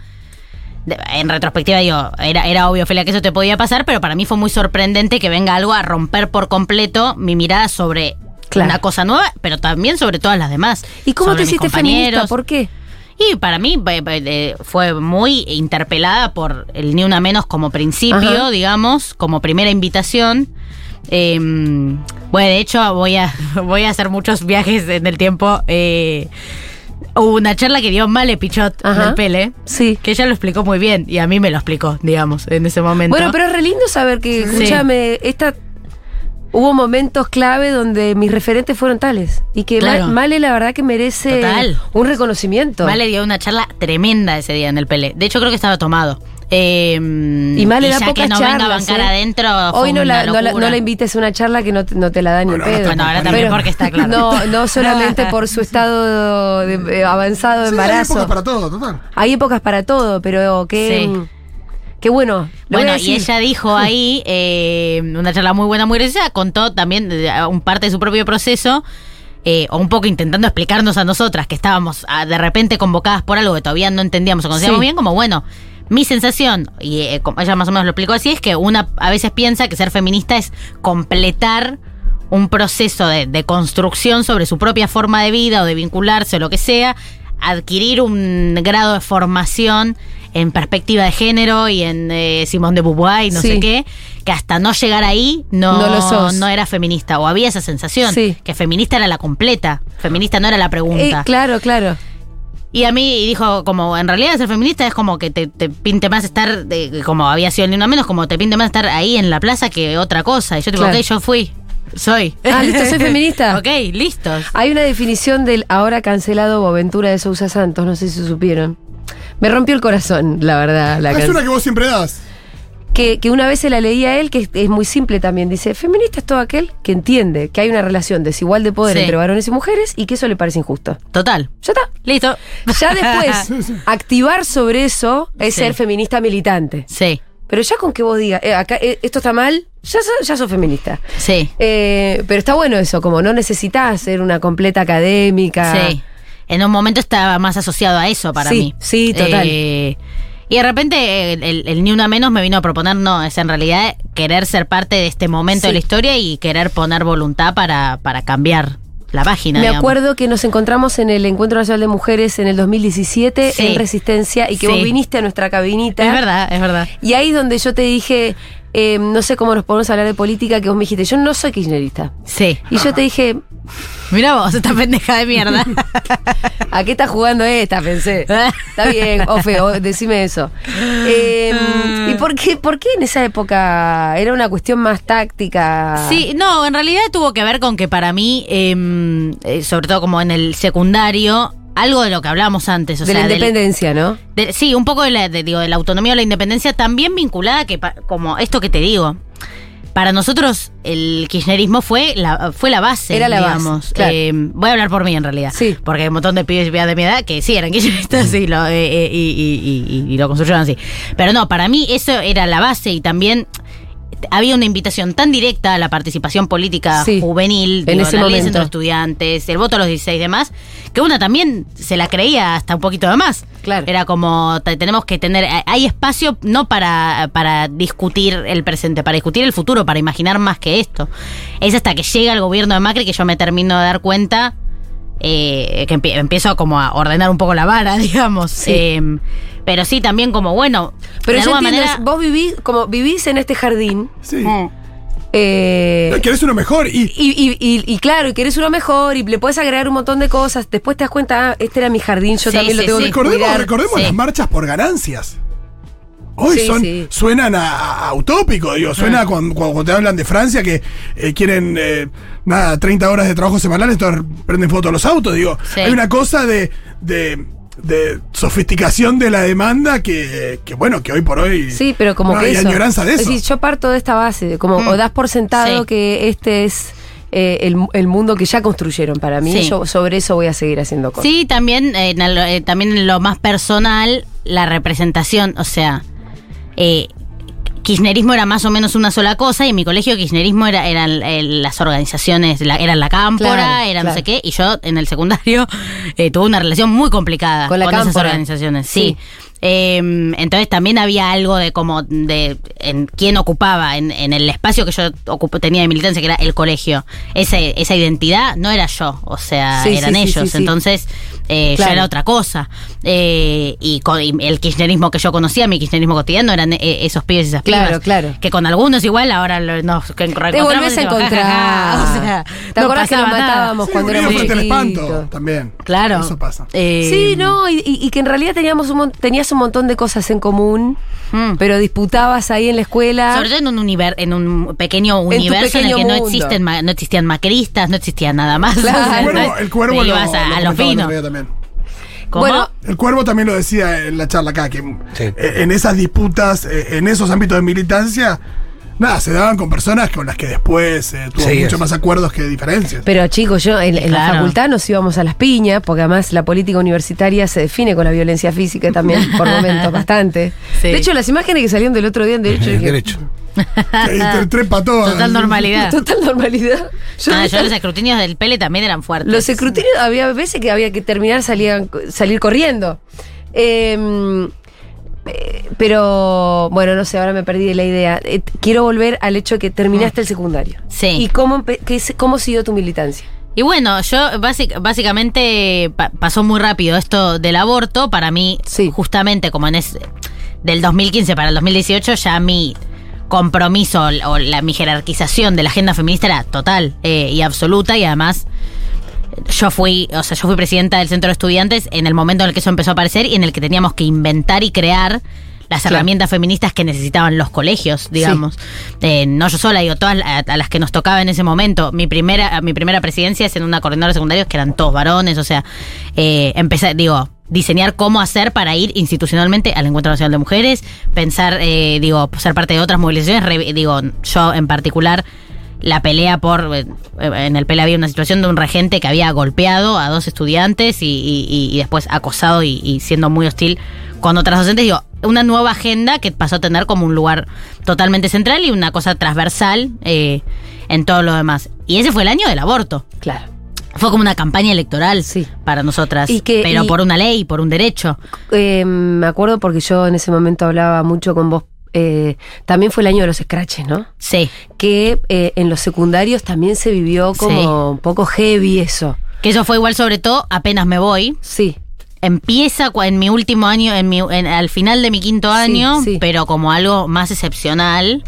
En retrospectiva, digo, era, era obvio, Felia, que eso te podía pasar, pero para mí fue muy sorprendente que venga algo a romper por completo mi mirada sobre Claro. una cosa nueva, pero también sobre todas las demás. ¿Y cómo Sobre te hiciste feminista? ¿Por qué? Y para mí eh, eh, fue muy interpelada por el Ni Una Menos como principio, Ajá. digamos, como primera invitación. Eh, bueno, de hecho, voy a, voy a hacer muchos viajes en el tiempo. Eh, hubo una charla que dio Male Pichot Ajá. el Pele. Sí. Que ella lo explicó muy bien y a mí me lo explicó, digamos, en ese momento. Bueno, pero es re lindo saber que, Sí. escúchame, esta hubo momentos clave donde mis referentes fueron tales y que Claro. Ma- Male la verdad que merece Total. un reconocimiento. Male dio una charla tremenda ese día en el Pele. De hecho, creo que estaba tomado. Eh, y Male da ya pocas que no charlas, venga a bancar ¿eh? adentro. Hoy no la, una no, la, no la invites a una charla que no te, no te la da ni en Bueno, pedo. ahora Bueno, ahora también porque está claro. No, no solamente por su estado de- eh, avanzado de Sí, hay embarazo. épocas para todo, total. Hay épocas para todo, pero qué, Sí. Qué bueno. Bueno, y ella dijo ahí, eh, una charla muy buena, muy graciosa, contó también un parte de su propio proceso, eh, o un poco intentando explicarnos a nosotras que estábamos ah, de repente convocadas por algo que todavía no entendíamos o conocíamos Sí. bien, como bueno. Mi sensación, y eh, como ella más o menos lo explicó así, es que una a veces piensa que ser feminista es completar un proceso de, de construcción sobre su propia forma de vida o de vincularse o lo que sea, adquirir un grado de formación en perspectiva de género y en eh, Simón de Beauvoir y no Sí. sé qué, que hasta no llegar ahí no, No lo sos. no era feminista. O había esa sensación, Sí. que feminista era la completa, feminista no era la Eh, pregunta. claro, claro. Y a mí dijo, como en realidad ser feminista es como que te, te pinte más estar, de- como había sido ni una menos, como te pinte más estar ahí en la plaza que otra cosa. Y yo tipo, Claro. ok, yo fui, soy. Ah, listo, soy feminista. ok, listos. Hay una definición del ahora cancelado Boventura de Sousa Santos, no sé si supieron. Me rompió el corazón, la verdad. La es can- una que vos siempre das. que, que una vez se la leí a él, que es, es muy simple también. Dice, feminista es todo aquel que entiende que hay una relación desigual de poder Sí. entre varones y mujeres y que eso le parece injusto. Total. Ya está. Listo. Ya después, activar sobre eso es Sí. ser feminista militante. Sí, Pero ya con que vos digas, eh, acá eh, esto está mal, ya, so- ya sos feminista. sí, Eh, pero está bueno eso, como no necesitas ser una completa académica. sí. En un momento estaba más asociado a eso para Sí, mí. sí, total. Eh, y de repente el, el- el Ni Una Menos me vino a proponer, no, es en realidad querer ser parte de este momento de la historia y querer poner voluntad para, para cambiar la página. Me digamos. acuerdo que nos encontramos en el Encuentro Nacional de Mujeres en el 2017 Sí. en Resistencia y que Sí. vos viniste a nuestra cabinita. Es verdad, es verdad. Y ahí donde yo te dije, eh, no sé cómo nos podemos hablar de política, que vos me dijiste, yo no soy kirchnerista. Sí. Y yo te dije, Mira vos, esta pendeja de mierda. ¿a qué estás jugando esta? Pensé. Está bien, Ofe, o- decime eso. Eh, ¿Y por qué, por qué en esa época era una cuestión más táctica? Sí, no, en realidad tuvo que ver con que para mí, eh, eh, sobre todo como en el secundario, algo de lo que hablábamos antes, o de sea, la del- independencia, ¿no? de- sí, un poco de la, de, digo, de la autonomía o la independencia, también vinculada que como esto que te digo. Para nosotros el kirchnerismo fue la, fue la base, Era la base, claro. Eh, voy a hablar por mí en realidad. Sí. Porque hay un montón de pibes y pibas de mi edad que sí eran kirchneristas y, lo, eh, eh, y, y- y- y lo construyeron así. Pero no, para mí eso era la base y también había una invitación tan directa a la participación política Sí, juvenil, en digo, ese la ley de momento. centro de estudiantes, el voto a los 16 y demás, que una también se la creía hasta un poquito de más. Claro. Era como, te- tenemos que tener, hay espacio no para, para discutir el presente, para discutir el futuro, para imaginar más que esto. Es hasta que llega el gobierno de Macri que yo me termino de dar cuenta eh, que empie- empiezo como a ordenar un poco la vara, digamos. Sí. Eh, pero sí, también como, bueno, Pero de yo alguna entiendo, manera... vos vivís, como vivís en este jardín, Sí. Mm. eh, Querés uno mejor y. Y, y, y, y claro, y querés uno mejor, y le puedes agregar un montón de cosas. Después te das cuenta, ah, este era mi jardín, yo Sí, también lo tengo sí. que Recordemos, cuidar. recordemos Sí. las marchas por ganancias. Hoy Sí, son, sí. suenan a, a utópico, digo, suena cuando, cuando te hablan de Francia que eh, quieren eh, nada, 30 horas de trabajo semanal, entonces prenden fotos los autos, digo. Sí. Hay una cosa de, de, de sofisticación de la demanda que, que, bueno, que hoy por hoy Sí, pero como no que hay eso. añoranza de Es eso. decir, yo parto de esta base, de como Mm. o das por sentado Sí. que este es eh, el, el mundo que ya construyeron para mí. Sí. Yo sobre eso voy a seguir haciendo cosas. Sí, también, eh, en el- eh, también en lo más personal, la representación, o sea, eh, kirchnerismo era más o menos una sola cosa y en mi colegio kirchnerismo era, eran eh, las organizaciones, la, eran la cámpora, Claro, era no sé qué, y yo en el secundario eh, tuve una relación muy complicada Con esas organizaciones, Sí. sí. Eh, entonces también había algo de como de en quién ocupaba en, en el espacio que yo ocupo- tenía de militancia que era el colegio. Ese, esa identidad no era yo o sea Sí, eran sí, ellos. entonces eh, Claro. yo era otra cosa Eh, y, con- y el kirchnerismo que yo conocía mi kirchnerismo cotidiano eran eh, esos pibes y esas Claro, pibas claro. que con algunos igual ahora lo- nos que Te volvés a ja, ja, encontrar. ja, o sea, ¿Te no acuerdas que nos matábamos Sí, cuando éramos frente al espanto chiquitos? también. claro Eso pasa. Eh, Sí, no, y, y- que en realidad teníamos un, tenías un montón de cosas en común, mm. pero disputabas ahí en la escuela. Sobre todo en un univer en un pequeño universo en, pequeño el que no existen no existían macristas, no existía nada más. Claro. O sea, El cuervo, el cuervo lo, ibas a, lo a lo comentaba ¿Cómo? Bueno, El cuervo también lo decía en la charla acá, que Sí. eh, en esas disputas, eh, en esos ámbitos de militancia, nada, se daban con personas con las que después eh, tuvo Sí, mucho es. más acuerdos que diferencias. Pero chicos, yo en, en la facultad nos íbamos a las piñas, porque además la política universitaria se define con la violencia física también, por momentos, bastante. Sí. De hecho, las imágenes que salieron del otro día en Derecho, dije, derecho. Trepa todas. Total normalidad. total normalidad. Yo- Ah, yo los escrutinios del Pele también eran fuertes. los escrutinios, había veces que había que terminar, salían, salir corriendo. Eh, eh, pero, bueno, no sé, ahora me perdí de la idea. Eh, quiero volver al hecho de que terminaste el secundario. Sí. ¿Y cómo, qué cómo siguió tu militancia? Y bueno, yo básic- básicamente pa- pasó muy rápido esto del aborto. Para mí, Sí. justamente como en ese. del 2015 para el 2018 ya mi compromiso o la, mi jerarquización de la agenda feminista era total eh, y absoluta y además yo fui, o sea, yo fui presidenta del centro de estudiantes en el momento en el que eso empezó a aparecer y en el que teníamos que inventar y crear las Claro. herramientas feministas que necesitaban los colegios, digamos. Eh, no yo sola, digo, todas a, a las que nos tocaba en ese momento. Mi primera, mi primera presidencia es en una coordinadora de secundarios que eran todos varones, o sea, eh, empecé, digo, diseñar cómo hacer para ir institucionalmente al Encuentro Nacional de Mujeres, pensar, eh, digo, ser parte de otras movilizaciones, re- digo, yo en particular la pelea por eh, en el PEL había una situación de un regente que había golpeado a dos estudiantes y, y- y- y después acosado y, y siendo muy hostil con otras docentes digo una nueva agenda que pasó a tener como un lugar totalmente central y una cosa transversal eh, en todo lo demás y ese fue el año del aborto Claro. fue como una campaña electoral Sí. para nosotras Y que- pero y- por una ley por un derecho Eh, me acuerdo porque yo en ese momento hablaba mucho con vos. eh, también fue el año de los scratches, ¿no? sí Que eh, en los secundarios también se vivió como Sí. un poco heavy eso. que eso fue igual sobre todo apenas me voy Sí. Empieza en mi último año, en mi, en- al final de mi quinto año, sí. pero como algo más excepcional.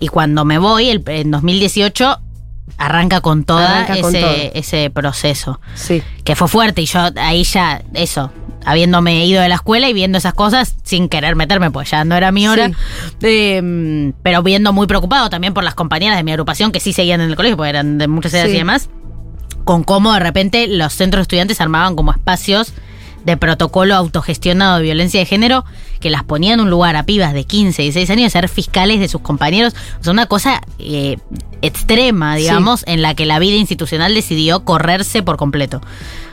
Y cuando me voy, el, en 2018, arranca con con ese, todo. ese proceso. Sí. Que fue fuerte y yo ahí ya, eso, habiéndome ido de la escuela y viendo esas cosas sin querer meterme, pues ya no era mi hora. Sí. Eh, pero viendo muy preocupado también por las compañeras de mi agrupación que sí seguían en el colegio, porque eran de muchas edades Sí. y demás con cómo de repente los centros de estudiantes armaban como espacios de protocolo autogestionado de violencia de género que las ponían en un lugar a pibas de 15, 16 años a ser fiscales de sus compañeros. O sea, una cosa eh, extrema, digamos, en la que la vida institucional decidió correrse por completo.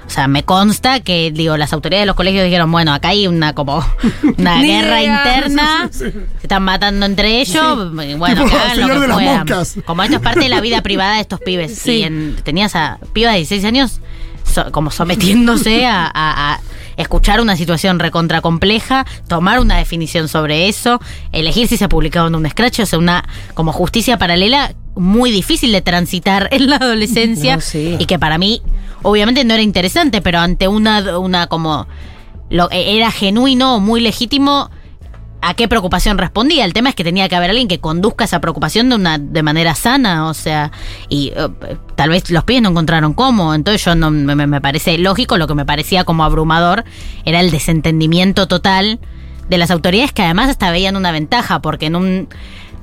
O sea, me consta que, digo, las autoridades de los colegios dijeron, bueno, acá hay una como una guerra interna, se están matando entre ellos, bueno, Tipo, que hagan lo que de puedan. Como esto es parte de la vida privada de estos pibes. Sí. Y en- tenías a pibas de 16 años so- como sometiéndose a, a- a escuchar una situación recontra compleja, tomar una definición sobre eso, elegir si se publicaba en un scratch, o sea, una como justicia paralela muy difícil de transitar en la adolescencia No, sí. y que para mí obviamente no era interesante, pero ante una, una como lo, era genuino, muy legítimo a qué preocupación respondía. El tema es que tenía que haber alguien que conduzca esa preocupación de una de manera sana, o sea, y eh, tal vez los pies no encontraron cómo. Entonces yo no me, me parece lógico, lo que me parecía como abrumador era el desentendimiento total de las autoridades que además hasta veían una ventaja, porque en un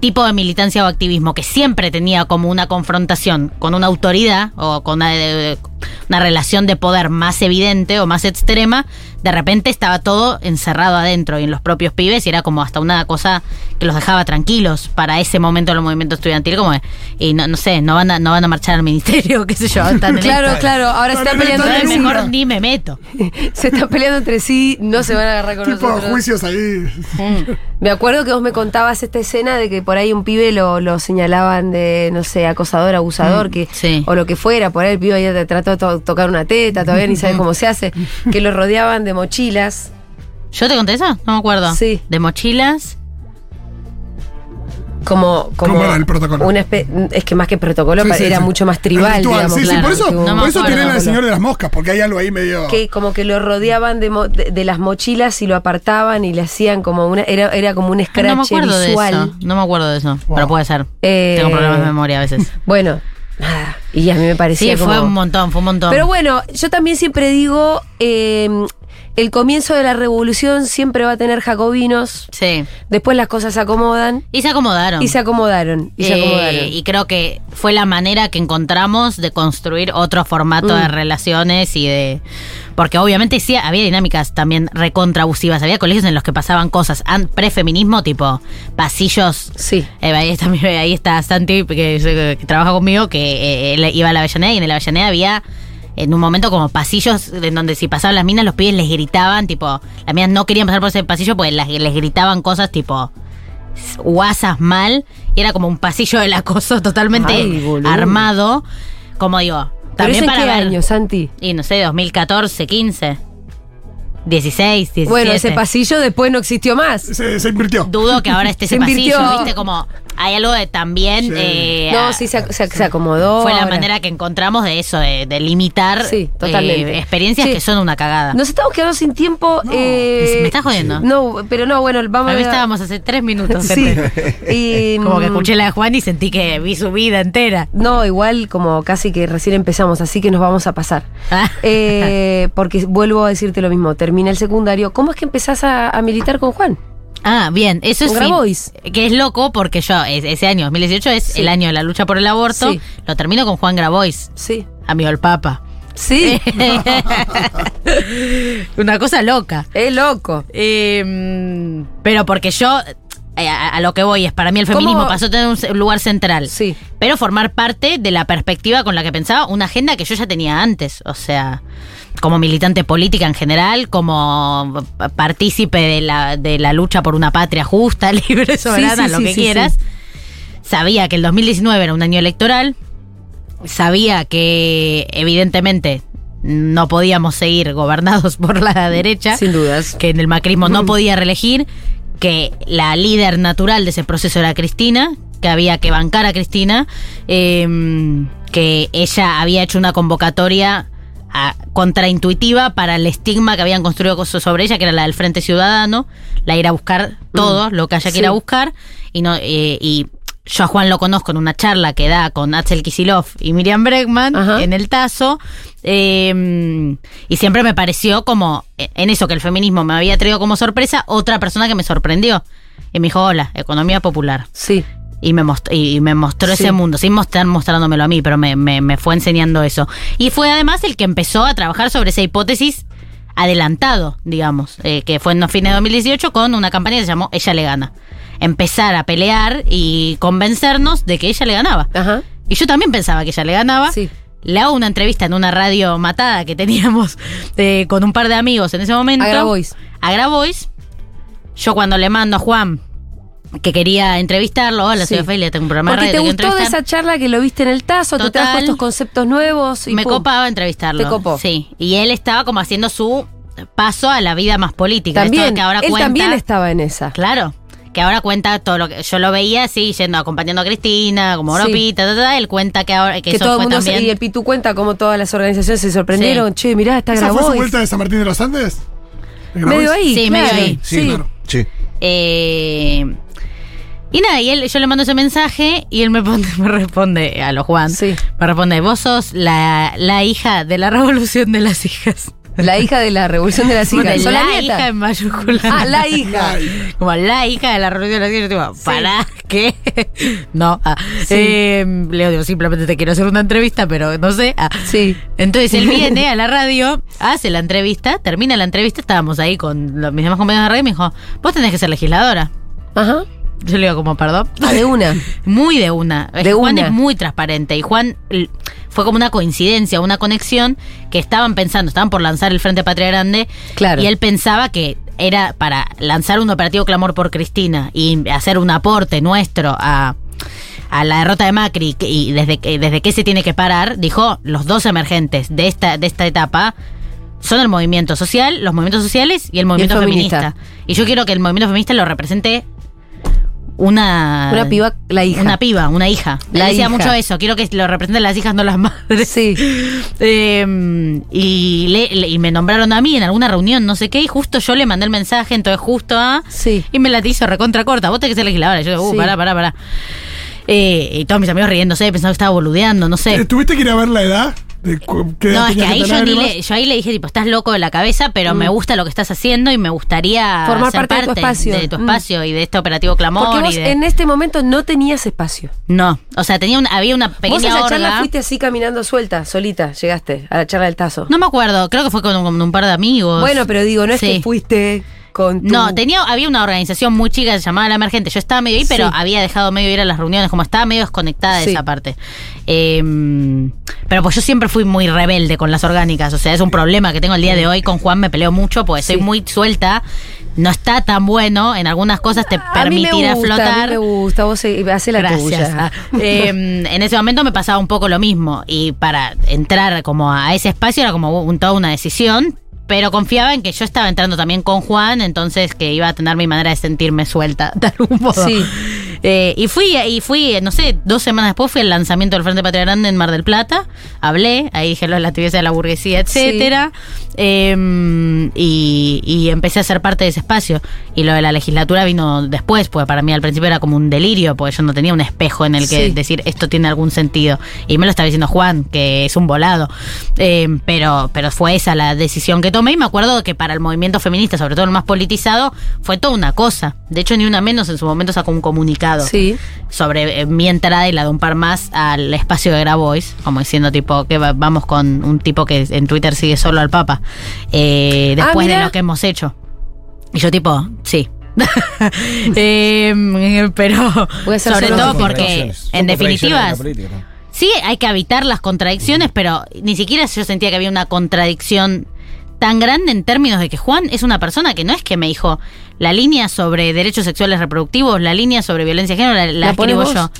tipo de militancia o activismo que siempre tenía como una confrontación con una autoridad o con una, eh, una relación de poder más evidente o más extrema, de repente estaba todo encerrado adentro y en los propios pibes y era como hasta una cosa que los dejaba tranquilos para ese momento del movimiento estudiantil como de- y no, no sé, no van a, no van a marchar al ministerio, qué sé yo, están Claro, claro. Ahora se están peleando entre sí. mejor ni me meto. Se están peleando entre sí, no se van a agarrar con Tipo nosotros. juicios ahí. Me acuerdo que vos me contabas esta escena de que por ahí un pibe lo, lo señalaban de, no sé, acosador, abusador, que, sí. o lo que fuera, por ahí el pibe ya trató de to- tocar una teta, todavía ni sabe cómo se hace, que lo rodeaban de mochilas. ¿Yo te conté eso? No me acuerdo. Sí. De mochilas. Como, como ¿Cómo era el protocolo? una es que más que protocolo Sí, era sí. mucho más tribal, Ritual, digamos. Sí, sí, claro. por eso, No por eso acuerdo. tienen al señor de las moscas, porque hay algo ahí medio. que como que lo rodeaban de, mo- de, de las mochilas y lo apartaban y le hacían como una era, era como un scratch no me acuerdo visual. de eso. No me acuerdo de eso. Wow. Pero puede ser. Eh, Tengo problemas de memoria a veces. Bueno, nada. Y a mí me parecía Sí, fue como- un montón, fue un montón. Pero bueno, yo también siempre digo, eh, el comienzo de la revolución siempre va a tener jacobinos, Sí. después las cosas se acomodan Y se acomodaron. y se acomodaron. Y se Eh, acomodaron. y creo que fue la manera que encontramos de construir otro formato Mm. de relaciones y de. Porque obviamente sí había dinámicas también recontrabusivas. Había colegios en los que pasaban cosas prefeminismo, tipo pasillos. Sí. Eh, ahí, está, mi- ahí está Santi, que, que trabaja conmigo, que eh, él iba a la Avellaneda y en la Avellaneda había en un momento como pasillos en donde si pasaban las minas los pibes les gritaban, tipo, las minas no querían pasar por ese pasillo porque las- les gritaban cosas tipo guasas mal y era como un pasillo del acoso totalmente Ay, armado, como digo, ¿Pero también para qué ver, año, Santi? y no sé, 2014, 15, 16, 17. Bueno, ese pasillo después no existió más. Se, se invirtió. Dudo que ahora esté Se ese pasillo, invirtió. ¿viste? Como hay algo de también. Sí. eh, No, sí, se, se- se acomodó. Fue la manera que encontramos de eso, de, de limitar Sí, totalmente. eh, experiencias Sí. que son una cagada. Nos estamos quedando sin tiempo. eh, ¿Me estás jodiendo? No, pero no, bueno, vamos A a mí estábamos hace tres minutos. Sí. Y, Como que mm, escuché la de Juan y sentí que vi su vida entera. No, igual como casi que recién empezamos, así que nos vamos a pasar. Ah. Eh, porque vuelvo a decirte lo mismo, termina el secundario. ¿Cómo es que empezás a, a militar con Juan? Ah, bien, eso es Grabois. que es loco porque yo es- ese año 2018 es Sí. el año de la lucha por el aborto. Sí. Lo termino con Juan Grabois, Sí. amigo del Papa. Sí. Una cosa loca. es loco. Eh, pero porque yo a, a lo que voy es para mí el ¿Cómo? feminismo pasó a tener un lugar central. Sí. Pero formar parte de la perspectiva con la que pensaba, una agenda que yo ya tenía antes. O sea, como militante política en general, como partícipe de la, de la lucha por una patria justa, libre, soberana, sí, lo que quieras. Sabía que el 2019 era un año electoral. Sabía que, evidentemente, no podíamos seguir gobernados por la derecha Sin dudas. que en el macrismo no podía reelegir, que la líder natural de ese proceso era Cristina, que había que bancar a Cristina, eh, que ella había hecho una convocatoria a- contraintuitiva para el estigma que habían construido co- sobre ella, que era la del Frente Ciudadano, la ir a buscar todo lo que haya que ir a buscar, y no eh, y yo a Juan lo conozco en una charla que da con Axel Kisilov y Miriam Bregman Ajá. en el Tazo. eh, y siempre me pareció como eh, en eso que el feminismo me había traído como sorpresa, otra persona que me sorprendió. Y me dijo, hola, economía popular. Sí. Y me, most- y me mostró Sí. ese mundo, sin mostrar, mostrándomelo a mí, pero me, me- me fue enseñando eso. Y fue además el que empezó a trabajar sobre esa hipótesis adelantado, digamos, eh, que fue en los fines de 2018 con una campaña que se llamó Ella le gana. Empezar a pelear y convencernos de que ella le ganaba. Ajá. Y yo también pensaba que ella le ganaba. Sí. Le hago una entrevista en una radio matada que teníamos con un par de amigos en ese momento. A Grabois. A Grabois. Yo cuando le mando a Juan que quería entrevistarlo, hola, Sí. soy Ofelia, tengo un programa Porque de te radio. gustó de esa charla que lo viste en el tazo, te Total. trajo estos conceptos nuevos y Me pum. copaba entrevistarlo. Te copó. Sí. Y él estaba como haciendo su paso a la vida más política. Esto También, que ahora él cuenta, también estaba en esa. Claro. Que ahora cuenta todo lo que yo lo veía así, yendo acompañando a Cristina, como Sí. Europita, ta, ta, ta, él cuenta que ahora que, Que, eso todo el mundo se- también y el Pitu cuenta como todas las organizaciones se sorprendieron. Che, mirá, está ¿Esa fue su vuelta de San Martín de los Andes? ¿De Medio ahí. Sí, claro. medio ahí. Sí, claro. Sí. Eh, y nada, y él, yo le mando ese mensaje y él me, pone- me responde a lo Juan. Sí. Me responde, vos sos la, la hija de la revolución de las hijas. La hija de la revolución de las hijas. Pone ¿Sos la, la hija en mayúscula. Ah, la hija. Como la hija de la revolución de las hijas. Yo digo, ¿para qué? no. ah. Sí. Eh, le digo, simplemente te quiero hacer una entrevista, pero no sé. ah. Sí. Entonces él viene a la radio, hace la entrevista, termina la entrevista, estábamos ahí con los, mis demás compañeros de radio y me dijo, vos tenés que ser legisladora. Ajá. Yo le digo como, perdón. Ah, de una. Muy de una. De que Juan una. es muy transparente y Juan fue como una coincidencia, una conexión que estaban pensando, estaban por lanzar el Frente Patria Grande Claro. y él pensaba que era para lanzar un operativo clamor por Cristina y hacer un aporte nuestro a, a la derrota de Macri que- y desde, que- desde qué se tiene que parar, dijo, los dos emergentes de esta, de esta etapa son el movimiento social, los movimientos sociales y el movimiento feminista. feminista. Y yo quiero que el movimiento feminista lo represente una... Una piba, la hija. Una piba, una hija. Le La decía hija. mucho eso. Quiero que lo representen las hijas, no las madres. Sí. Eh, y, le- le- y me nombraron a mí en alguna reunión, no sé qué, y justo yo le mandé el mensaje, entonces justo a. Sí. Y me la hizo recontra corta. Vos tenés que ser legisladora. Yo, uh, Sí. pará, pará, pará. Eh, y todos mis amigos riéndose, pensando que estaba boludeando, no sé. Eh, ¿Tuviste que ir a ver la edad? De No, es que ahí yo, ni le- ahí le dije, tipo, estás loco de la cabeza, pero me gusta lo que estás haciendo y me gustaría Mm. Formar ser parte de tu espacio. de tu Mm. espacio y de este operativo clamor. Porque vos y de- en este momento no tenías espacio. No, o sea, tenía un- había una Vos a pequeña esa charla fuiste así caminando suelta, solita, llegaste a la charla del tazo. No me acuerdo, creo que fue con un, con un par de amigos. bueno, pero digo, no es Sí. que fuiste con tu... No, tenía, había una organización muy chica que se llamaba La Emergente. Yo estaba medio ahí, pero Sí. había dejado medio ir a las reuniones, como estaba medio desconectada de Sí. esa parte. Eh, pero pues yo siempre fui muy rebelde con las orgánicas. O sea, es un problema que tengo el día de hoy. Con Juan me peleo mucho, pues soy Sí. muy suelta. No está tan bueno. En algunas cosas te permitirá flotar. A mí me gusta, vos hacé la Gracias. tuya. Ah, eh, en ese momento me pasaba un poco lo mismo. Y para entrar como a ese espacio era como un, toda una decisión. Pero confiaba en que yo estaba entrando también con Juan, entonces que iba a tener mi manera de sentirme suelta, de algún modo. Sí. Eh, y fui, y fui, no sé, dos semanas después fui al lanzamiento del Frente Patria Grande en Mar del Plata. Hablé, ahí dije lo de la actividad de la burguesía, etcétera. Eh, y, y empecé a ser parte de ese espacio. Y lo de la legislatura vino después, porque para mí al principio era como un delirio, porque yo no tenía un espejo en el que Sí. decir esto tiene algún sentido. Y me lo estaba diciendo Juan, que es un volado. Eh, pero, pero fue esa la decisión que tomé. Y me acuerdo que para el movimiento feminista, sobre todo el más politizado, fue toda una cosa. De hecho, ni una menos en su momento sacó un comunicado Sí. sobre eh, mi entrada y la de un par más al espacio de Grabois, como diciendo tipo que va- vamos con un tipo que en Twitter sigue solo al Papa, eh, después de Ah, lo que hemos hecho. Y yo tipo, sí. Eh, pero Voy a hacer sobre solo todo porque Contradicciones. Son en contradicciones definitiva de la política, ¿no? Sí, hay que evitar las contradicciones, pero ni siquiera yo sentía que había una contradicción tan grande en términos de que Juan es una persona que no es que me dijo la línea sobre derechos sexuales reproductivos, la línea sobre violencia de género, la, la ¿La escribo yo.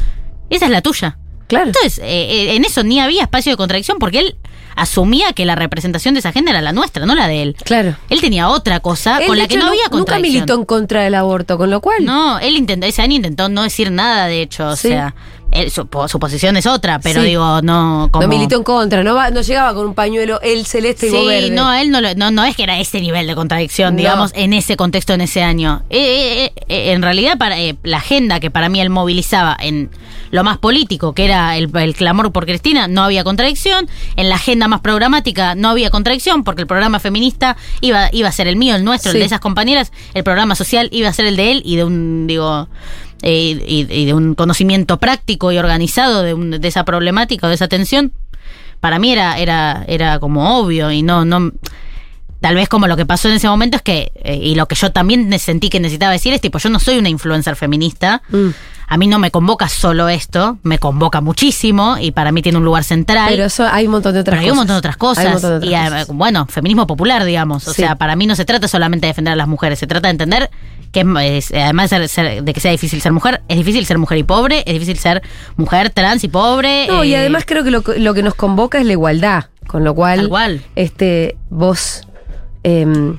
Esa es la tuya. Claro. Entonces, eh, eh, en eso ni había espacio de contradicción porque él asumía que la representación de esa agenda era la nuestra, no la de él. Claro. Él tenía otra cosa Él, con la que no había Nunca contradicción. militó en contra del aborto, con lo cual. No, él intentó, ese año intentó no decir nada, de hecho, o Sí. sea, él- su, su posición es otra, pero Sí. digo, no como... No militó en contra, no, va- no llegaba con un pañuelo el celeste y Sí, verde. no, él no, lo- no, no es que era ese nivel de contradicción, No. digamos, en ese contexto, en ese año. Eh, eh, eh, en realidad, para eh, la agenda que para mí él movilizaba en lo más político, que era el, el clamor por Cristina, no había contradicción. En la agenda más programática no había contradicción, porque el programa feminista iba, iba a ser el mío, el nuestro, el de esas compañeras. El programa social iba a ser el de él y de un, digo, eh, y, y de un conocimiento práctico y organizado de, un- de esa problemática o de esa tensión para mí era, era, era como obvio y no, no. Tal vez como lo que pasó en ese momento es que, eh, y lo que yo también sentí que necesitaba decir es tipo, yo no soy una influencer feminista, Mm. A mí no me convoca solo esto, me convoca muchísimo y para mí tiene un lugar central. Pero eso hay un montón de otras Pero hay un cosas. montón de otras Hay un cosas. montón de otras y cosas. eh, bueno, feminismo popular, digamos. O Sí. sea, para mí no se trata solamente de defender a las mujeres, se trata de entender que es- además de, ser- ser- de que sea difícil ser mujer, es difícil ser mujer y pobre, es difícil ser mujer trans y pobre. No, y eh, además creo que lo, que- lo que nos convoca es la igualdad, con lo cual, cual. este, vos em,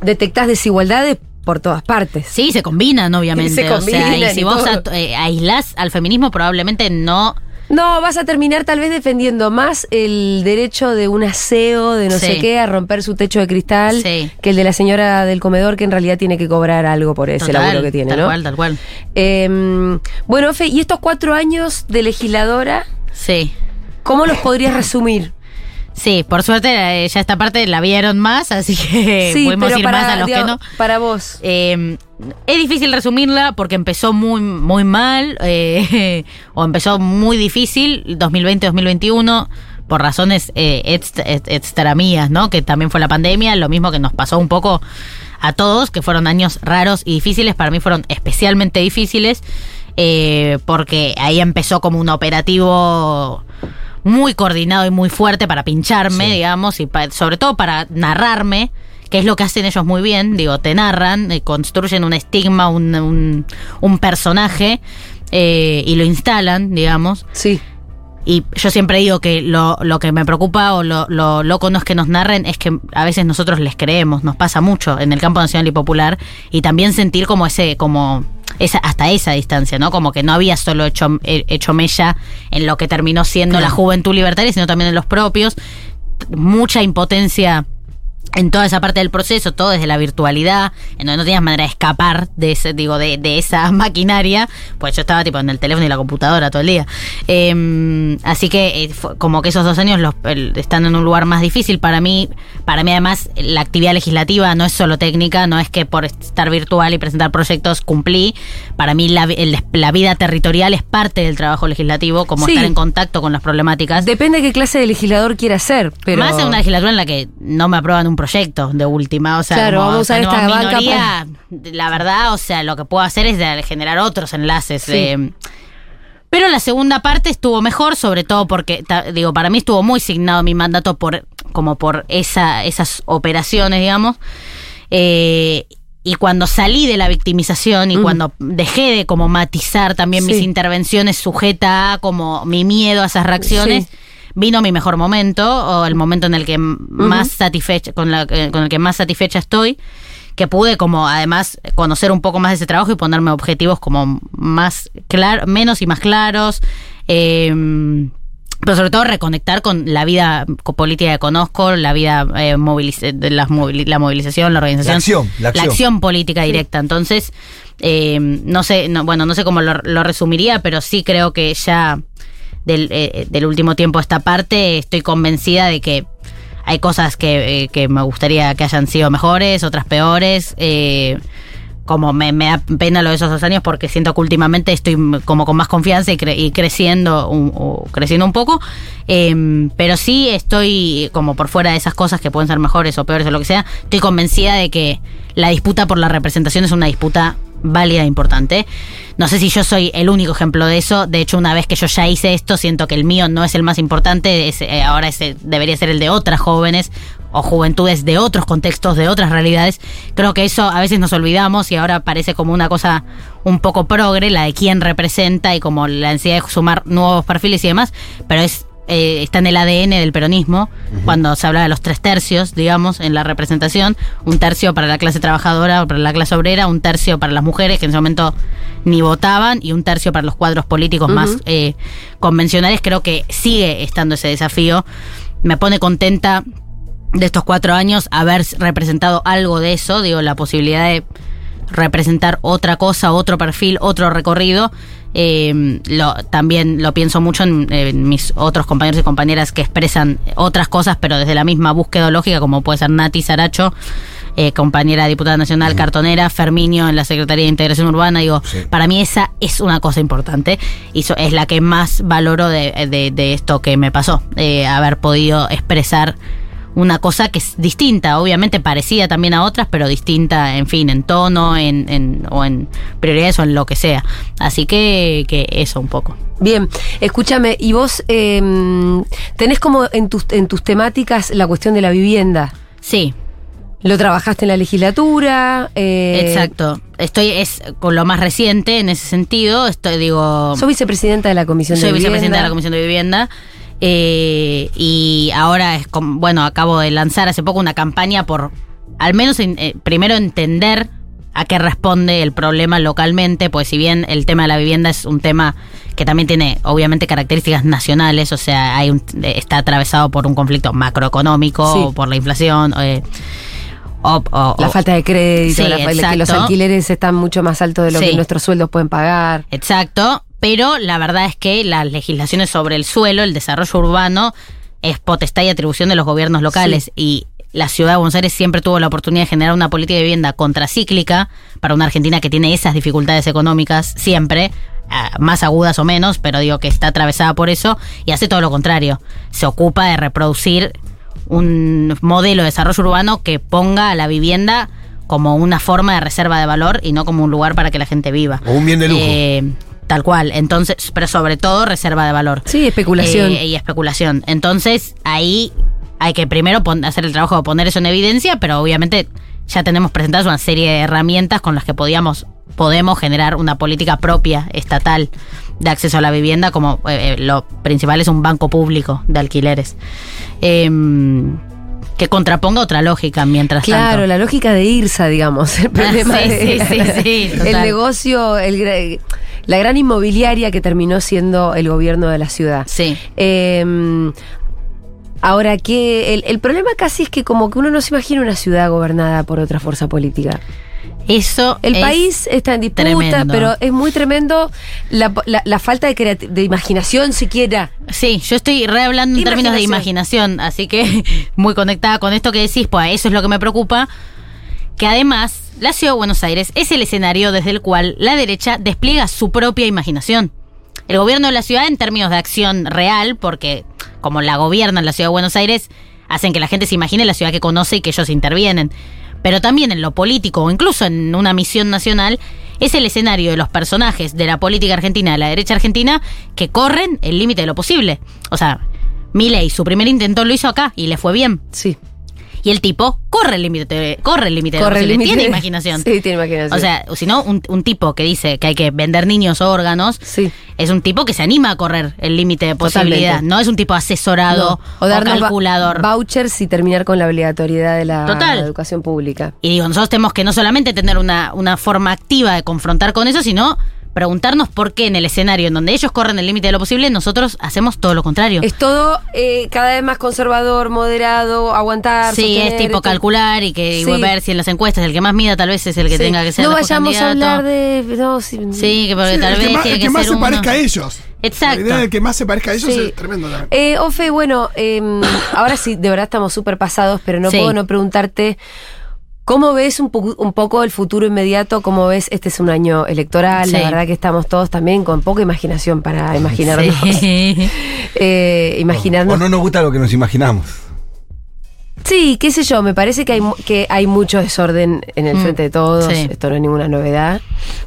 detectás desigualdades por todas partes. Sí, se combinan, obviamente. Se o sea, combinan y si y vos at- eh, aislás al feminismo, probablemente no. No, vas a terminar tal vez defendiendo más el derecho de un aseo, de no Sí. sé qué, a romper su techo de cristal, Sí. que el de la señora del comedor, que en realidad tiene que cobrar algo por ese Total, laburo que tiene, tal ¿no? cual, tal cual. Em, bueno, Fe, y estos cuatro años de legisladora, Sí. ¿cómo los podrías resumir? Sí, por suerte eh, ya esta parte la vieron más, así que podemos ir más a los que no. para vos. Eh, es difícil resumirla porque empezó muy, muy mal eh, o empezó muy difícil 2020-2021 por razones eh, extra, extra mías, ¿no? Que también fue la pandemia, lo mismo que nos pasó un poco a todos, que fueron años raros y difíciles, para mí fueron especialmente difíciles eh, porque ahí empezó como un operativo muy coordinado y muy fuerte para pincharme, digamos, y pa- sobre todo para narrarme, que es lo que hacen ellos muy bien, digo, te narran, eh, construyen un estigma, un, un, un personaje eh, y lo instalan, digamos. Sí. Y yo siempre digo que lo, lo que me preocupa o lo, lo loco no es que nos narren, es que a veces nosotros les creemos, nos pasa mucho en el campo nacional y popular, y también sentir como ese, como esa, hasta esa distancia, ¿no? Como que no había solo hecho, hecho mella en lo que terminó siendo la juventud libertaria, sino también en los propios. Mucha impotencia en toda esa parte del proceso, todo desde la virtualidad, en donde no tenías manera de escapar de ese, digo, de, de esa maquinaria, pues yo estaba tipo en el teléfono y la computadora todo el día. Eh, así que eh, como que esos dos años los, el- están en un lugar más difícil para mí. Para mí además la actividad legislativa no es solo técnica, no es que por estar virtual y presentar proyectos cumplí. Para mí la, el- la vida territorial es parte del trabajo legislativo, como Sí. estar en contacto con las problemáticas. Depende de qué clase de legislador quiera ser, pero. Más en una legislatura en la que no me aprueban un proyecto de última. O sea, Claro, como, vamos a o sea, usar esta no, banca minoría, la verdad, o sea, lo que puedo hacer es de generar otros enlaces. Sí. eh. pero la segunda parte estuvo mejor, sobre todo porque, digo, para mí estuvo muy signado mi mandato por como por esa, esas operaciones, digamos. Eh, y cuando salí de la victimización y cuando dejé de como matizar también mis intervenciones sujeta a como mi miedo a esas reacciones, Sí. Vino mi mejor momento o el momento en el que más satisfecha con, la, eh, con el que más satisfecha estoy que pude como además conocer un poco más de ese trabajo y ponerme objetivos como más claros, menos y más claros. eh, pero sobre todo reconectar con la vida política que conozco, la vida eh, moviliz- de las movili- la movilización, la organización. La acción, la acción. política directa. Entonces, eh, no sé, no, bueno, no sé cómo lo, lo resumiría, pero sí creo que ya del, eh, del último tiempo a esta parte estoy convencida de que hay cosas que, eh, que me gustaría que hayan sido mejores, otras peores. eh, como me, da pena lo de esos dos años porque siento que últimamente estoy como con más confianza y, cre- y creciendo un, creciendo un poco. Eh, pero sí estoy como por fuera de esas cosas que pueden ser mejores o peores o lo que sea. Estoy convencida de que la disputa por la representación es una disputa válida e importante. No sé si yo soy el único ejemplo de eso. De hecho, una vez que yo ya hice esto, siento que el mío no es el más importante. eh, ahora ese debería ser el de otras jóvenes o juventudes de otros contextos, de otras realidades. Creo que eso a veces nos olvidamos y ahora parece como una cosa un poco progre, la de quién representa y como la ansiedad de sumar nuevos perfiles y demás, pero es eh, está en el ADN del peronismo, cuando se habla de los tres tercios, digamos, en la representación, un tercio para la clase trabajadora o para la clase obrera, un tercio para las mujeres que en ese momento ni votaban y un tercio para los cuadros políticos más eh, convencionales. Creo que sigue estando ese desafío. Me pone contenta de estos cuatro años haber representado algo de eso, digo, la posibilidad de representar otra cosa, otro perfil, otro recorrido. Eh, lo, también lo pienso mucho en, en mis otros compañeros y compañeras que expresan otras cosas, pero desde la misma búsqueda lógica, como puede ser Nati Saracho, eh, compañera diputada nacional, cartonera, Ferminio en la Secretaría de Integración Urbana. Digo, Sí. para mí esa es una cosa importante y so- es la que más valoro de, de- de esto que me pasó, eh, haber podido expresar una cosa que es distinta, obviamente parecida también a otras, pero distinta, en fin, en tono, en, en- o en prioridades o en lo que sea. Así que, que eso un poco. Bien, escúchame, y vos eh, tenés como en tus, en tus temáticas la cuestión de la vivienda. Sí, Lo trabajaste en la legislatura. eh, exacto. Estoy es con lo más reciente en ese sentido. Estoy digo, Sos vicepresidenta de la Comisión soy de Vivienda. vicepresidenta de la Comisión de Vivienda. Eh, y ahora es como, bueno, acabo de lanzar hace poco una campaña por al menos en- eh, primero entender a qué responde el problema localmente, pues si bien el tema de la vivienda es un tema que también tiene obviamente características nacionales, o sea, hay un- eh, está atravesado por un conflicto macroeconómico, Sí. o por la inflación, eh, o- o- La falta de crédito, Sí, la que los alquileres están mucho más altos de lo Sí. que nuestros sueldos pueden pagar. Exacto, pero la verdad es que las legislaciones sobre el suelo, el desarrollo urbano, es potestad y atribución de los gobiernos locales y la ciudad de Buenos Aires siempre tuvo la oportunidad de generar una política de vivienda contracíclica para una Argentina que tiene esas dificultades económicas siempre, ah, más agudas o menos, pero digo que está atravesada por eso y hace todo lo contrario. Se ocupa de reproducir un modelo de desarrollo urbano que ponga a la vivienda como una forma de reserva de valor y no como un lugar para que la gente viva. O un bien de lujo. Eh, tal cual. Entonces, pero sobre todo reserva de valor. Sí, especulación. Eh, y especulación. Entonces, ahí hay que primero hacer el trabajo de poner eso en evidencia, pero obviamente ya tenemos presentadas una serie de herramientas con las que podíamos, podemos generar una política propia estatal de acceso a la vivienda, como eh, eh, lo principal es un banco público de alquileres. Em, que contraponga otra lógica mientras Claro, tanto. la lógica de IRSA, digamos. El problema sí, de- sí, sí, sí, el negocio, el, la gran inmobiliaria que terminó siendo el gobierno de la ciudad. Sí. Eh, ahora que el, el problema casi es que como que uno no se imagina una ciudad gobernada por otra fuerza política. Eso El es país está en disputa, tremendo. pero es muy tremendo la, la- la falta de, de imaginación siquiera. Sí, yo estoy re hablando en términos de Imaginación. imaginación, así que muy conectada con esto que decís, pues eso es lo que me preocupa. Que además, la ciudad de Buenos Aires es el escenario desde el cual la derecha despliega su propia imaginación. El gobierno de la ciudad, en términos de acción real, porque como la gobiernan la ciudad de Buenos Aires, hacen que la gente se imagine la ciudad que conoce y que ellos intervienen. Pero también en lo político o incluso en una misión nacional, es el escenario de los personajes de la política argentina, de la derecha argentina, que corren el límite de lo posible. O sea, Milei, su primer intento lo hizo acá y le fue bien. Sí. Y el tipo corre el límite, corre el límite de Corre el posible, límite. tiene imaginación. Sí, tiene imaginación. O sea, si no, un, un tipo que dice que hay que vender niños o órganos, Sí. es un tipo que se anima a correr el límite de Totalmente. posibilidad. No es un tipo asesorado No, o, va- calculador. vouchers y terminar con la obligatoriedad de la Total. educación pública. Y digo, nosotros tenemos que no solamente tener una, una forma activa de confrontar con eso, sino preguntarnos por qué en el escenario en donde ellos corren el límite de lo posible, nosotros hacemos todo lo contrario. Es todo eh, cada vez más conservador, moderado, aguantar. Sí, es tipo esto. calcular y que y Sí. ver si en las encuestas el que más mida tal vez es el que Sí. tenga que ser No el vayamos a hablar de. No, sí, Sí, que porque Sí, tal el vez que más, tiene el que, que más ser se uno. parezca a ellos. Exacto. La idea de que más se parezca a ellos Sí. es tremendo. Eh, Ofe, bueno, eh, ahora sí, de verdad estamos súper pasados, pero no Sí. puedo no preguntarte. ¿Cómo ves un, po- un poco el futuro inmediato? ¿Cómo ves? Este es un año electoral, la verdad que estamos todos también con poca imaginación para imaginarnos. Sí. Eh, imaginarnos O no nos gusta lo que nos imaginamos. Sí, qué sé yo, me parece que hay, mu- que hay mucho desorden en el Mm, frente de todos, sí. esto no es ninguna novedad,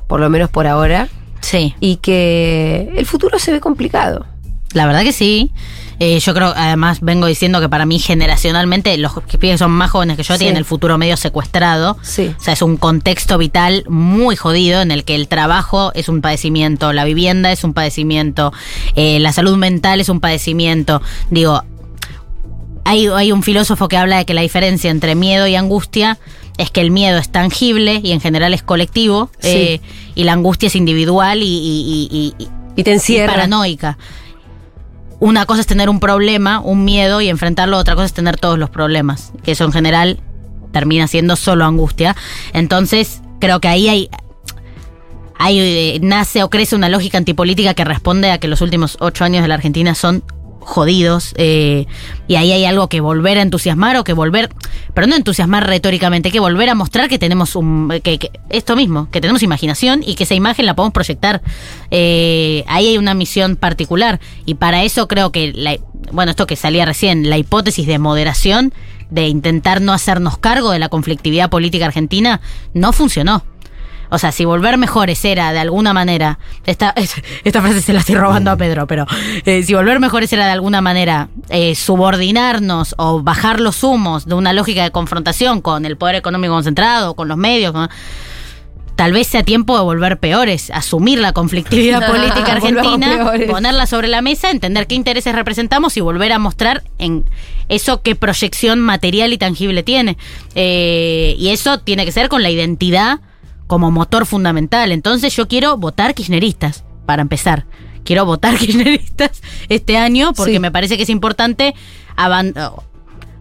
por lo menos por ahora, Sí. y que el futuro se ve complicado. La verdad que sí. Eh, yo creo, además, vengo diciendo que para mí, generacionalmente, los que pibes son más jóvenes que yo Sí. tienen el futuro medio secuestrado. Sí. O sea, es un contexto vital muy jodido en el que el trabajo es un padecimiento, la vivienda es un padecimiento, eh, la salud mental es un padecimiento. Digo, hay, hay un filósofo que habla de que la diferencia entre miedo y angustia es que el miedo es tangible y en general es colectivo, Sí. eh, y la angustia es individual y- y- y- y, Y te y encierra. paranoica. Una cosa es tener un problema, un miedo y enfrentarlo, otra cosa es tener todos los problemas, que eso en general termina siendo solo angustia. Entonces, creo que ahí hay, eh, nace o crece una lógica antipolítica que responde a que los últimos ocho años de la Argentina son jodidos eh, y ahí hay algo que volver a entusiasmar o que volver, pero no entusiasmar retóricamente, que volver a mostrar que tenemos un, que, que esto mismo, que tenemos imaginación y que esa imagen la podemos proyectar. Eh, ahí hay una misión particular y para eso creo que, la, bueno, esto que salía recién, la hipótesis de moderación, de intentar no hacernos cargo de la conflictividad política argentina, no funcionó. O sea, si volver mejores era de alguna manera. Esta, esta frase se la estoy robando a Pedro, pero eh, si volver mejores era de alguna manera eh, subordinarnos o bajar los humos de una lógica de confrontación con el poder económico concentrado, con los medios. Tal vez sea tiempo de volver peores, asumir la conflictividad política argentina, ponerla sobre la mesa, entender qué intereses representamos y volver a mostrar en eso qué proyección material y tangible tiene. Eh, y eso tiene que ser con la identidad como motor fundamental. Entonces yo quiero votar kirchneristas, para empezar. Quiero votar kirchneristas este año porque Sí. me parece que es importante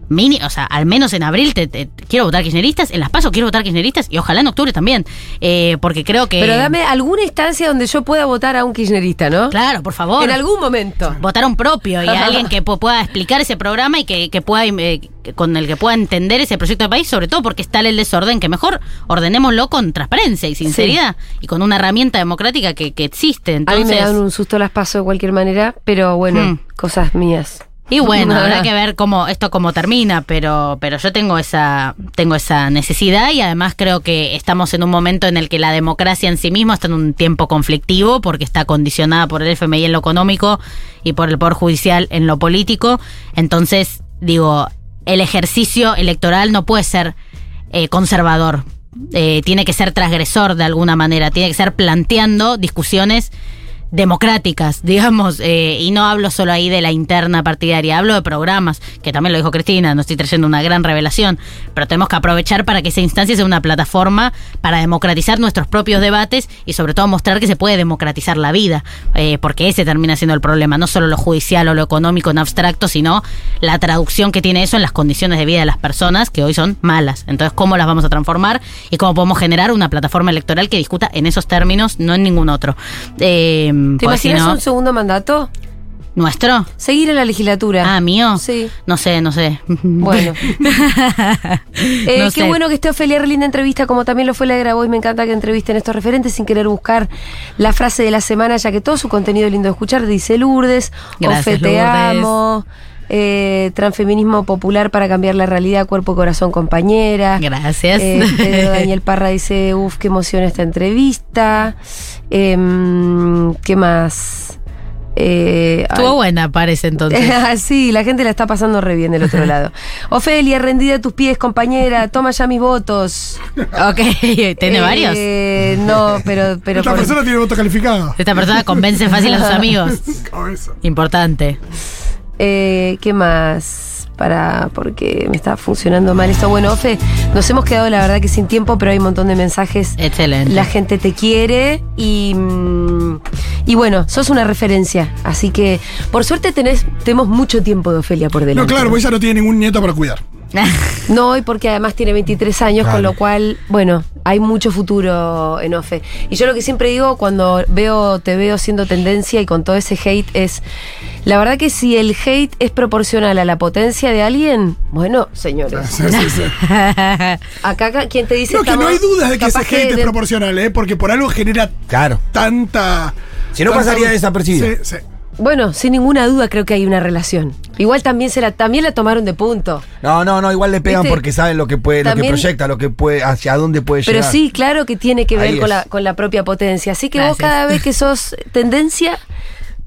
mini, o sea, al menos en abril te, te- quiero votar kirchneristas, en las pasos quiero votar kirchneristas y ojalá en octubre también, eh, porque creo que... Pero dame alguna instancia donde yo pueda votar a un kirchnerista, ¿no? Claro, por favor. En algún momento. votar a un propio y a alguien que pu- pueda explicar ese programa y que, que pueda eh, con el que pueda entender ese proyecto de país, sobre todo porque está el desorden, que mejor ordenémoslo con transparencia y sinceridad y con una herramienta democrática que, que existe. a mí me dan un susto las paso de cualquier manera, pero bueno, Hmm. cosas mías. Y bueno, habrá que ver cómo esto cómo termina, pero pero yo tengo esa tengo esa necesidad y además creo que estamos en un momento en el que la democracia en sí misma está en un tiempo conflictivo porque está condicionada por el FMI en lo económico y por el poder judicial en lo político. Entonces, digo, el ejercicio electoral no puede ser eh, conservador. Eh, tiene que ser transgresor de alguna manera, tiene que ser planteando discusiones democráticas, digamos, eh, y no hablo solo ahí de la interna partidaria, hablo de programas, que también lo dijo Cristina, no estoy trayendo una gran revelación, pero tenemos que aprovechar para que esa instancia sea una plataforma para democratizar nuestros propios debates y sobre todo mostrar que se puede democratizar la vida, eh, porque ese termina siendo el problema, no solo lo judicial o lo económico en abstracto, sino la traducción que tiene eso en las condiciones de vida de las personas, que hoy son malas. Entonces, ¿cómo las vamos a transformar y cómo podemos generar una plataforma electoral que discuta en esos términos, no en ningún otro? Eh, ¿Te porque si imaginas no- un segundo mandato? ¿Nuestro? Seguir en la legislatura. Ah, mío. Sí. No sé, no sé. Bueno. Eh, No qué sé. bueno que esté Ofelia linda entrevista, como también lo fue la de Grabois. Me encanta que entrevisten estos referentes sin querer buscar la frase de la semana, ya que todo su contenido es lindo de escuchar. Dice Lourdes, Gracias, Ofe, te Lourdes. amo. Eh, transfeminismo popular para cambiar la realidad, cuerpo, corazón, compañera. Gracias. Eh, Pedro Daniel Parra dice, uff, qué emoción esta entrevista. Em, ¿Qué más? Eh, Estuvo ay. buena, parece entonces. sí, la gente la está pasando re bien del otro lado. Ofelia, rendida a tus pies, compañera, toma ya mis votos. ok, ¿tiene Eh, varios? No, pero, pero Esta por- persona tiene voto calificado. Esta persona convence fácil a sus amigos. Importante. Eh, ¿Qué más? Para, porque me está funcionando mal esto. Bueno, Ofe, nos hemos quedado la verdad que sin tiempo, pero hay un montón de mensajes. Excelente. La gente te quiere y, mm, y bueno, sos una referencia. Así que, por suerte, tenés, tenemos mucho tiempo de Ofelia por delante. No, claro, porque ella no tiene ningún nieto para cuidar. No, y porque además tiene 23 años, con lo cual, bueno, hay mucho futuro en OFE. Y yo lo que siempre digo cuando veo, te veo siendo tendencia y con todo ese hate es, la verdad que si el hate es proporcional a la potencia de alguien, bueno, señores, Sí, sí, sí. acá acá, quien te dice... No, que no hay dudas de que ese hate es proporcional, ¿eh? Porque por algo genera Claro. tanta. Si no tanta- pasaría desapercibido. Sí, sí. Bueno, sin ninguna duda creo que hay una relación. Igual también se la, también la tomaron de punto. No, no, no, igual le pegan ¿Viste? porque saben lo que puede, lo que proyecta, lo que puede, hacia dónde puede Pero llegar. sí, claro que tiene que ver con la, con la propia potencia. Así que vos Gracias. cada vez que sos tendencia,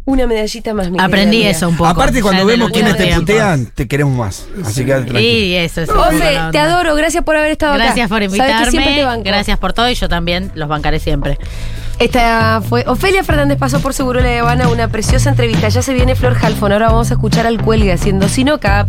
una medallita más. mi Aprendí eso amiga. un poco. Aparte, cuando vemos quiénes te putean, te queremos más. Así que tranquilo. Y eso es. Ofe, te adoro, gracias por haber estado acá. Gracias por Sabes que siempre te invitarme. banco. Gracias por todo y yo también los bancaré siempre. Esta fue Ofelia Fernández pasó por Seguro La Habana, una preciosa entrevista. Ya se viene Flor Halfon. Ahora vamos a escuchar al Cuelgue haciendo Sinoca.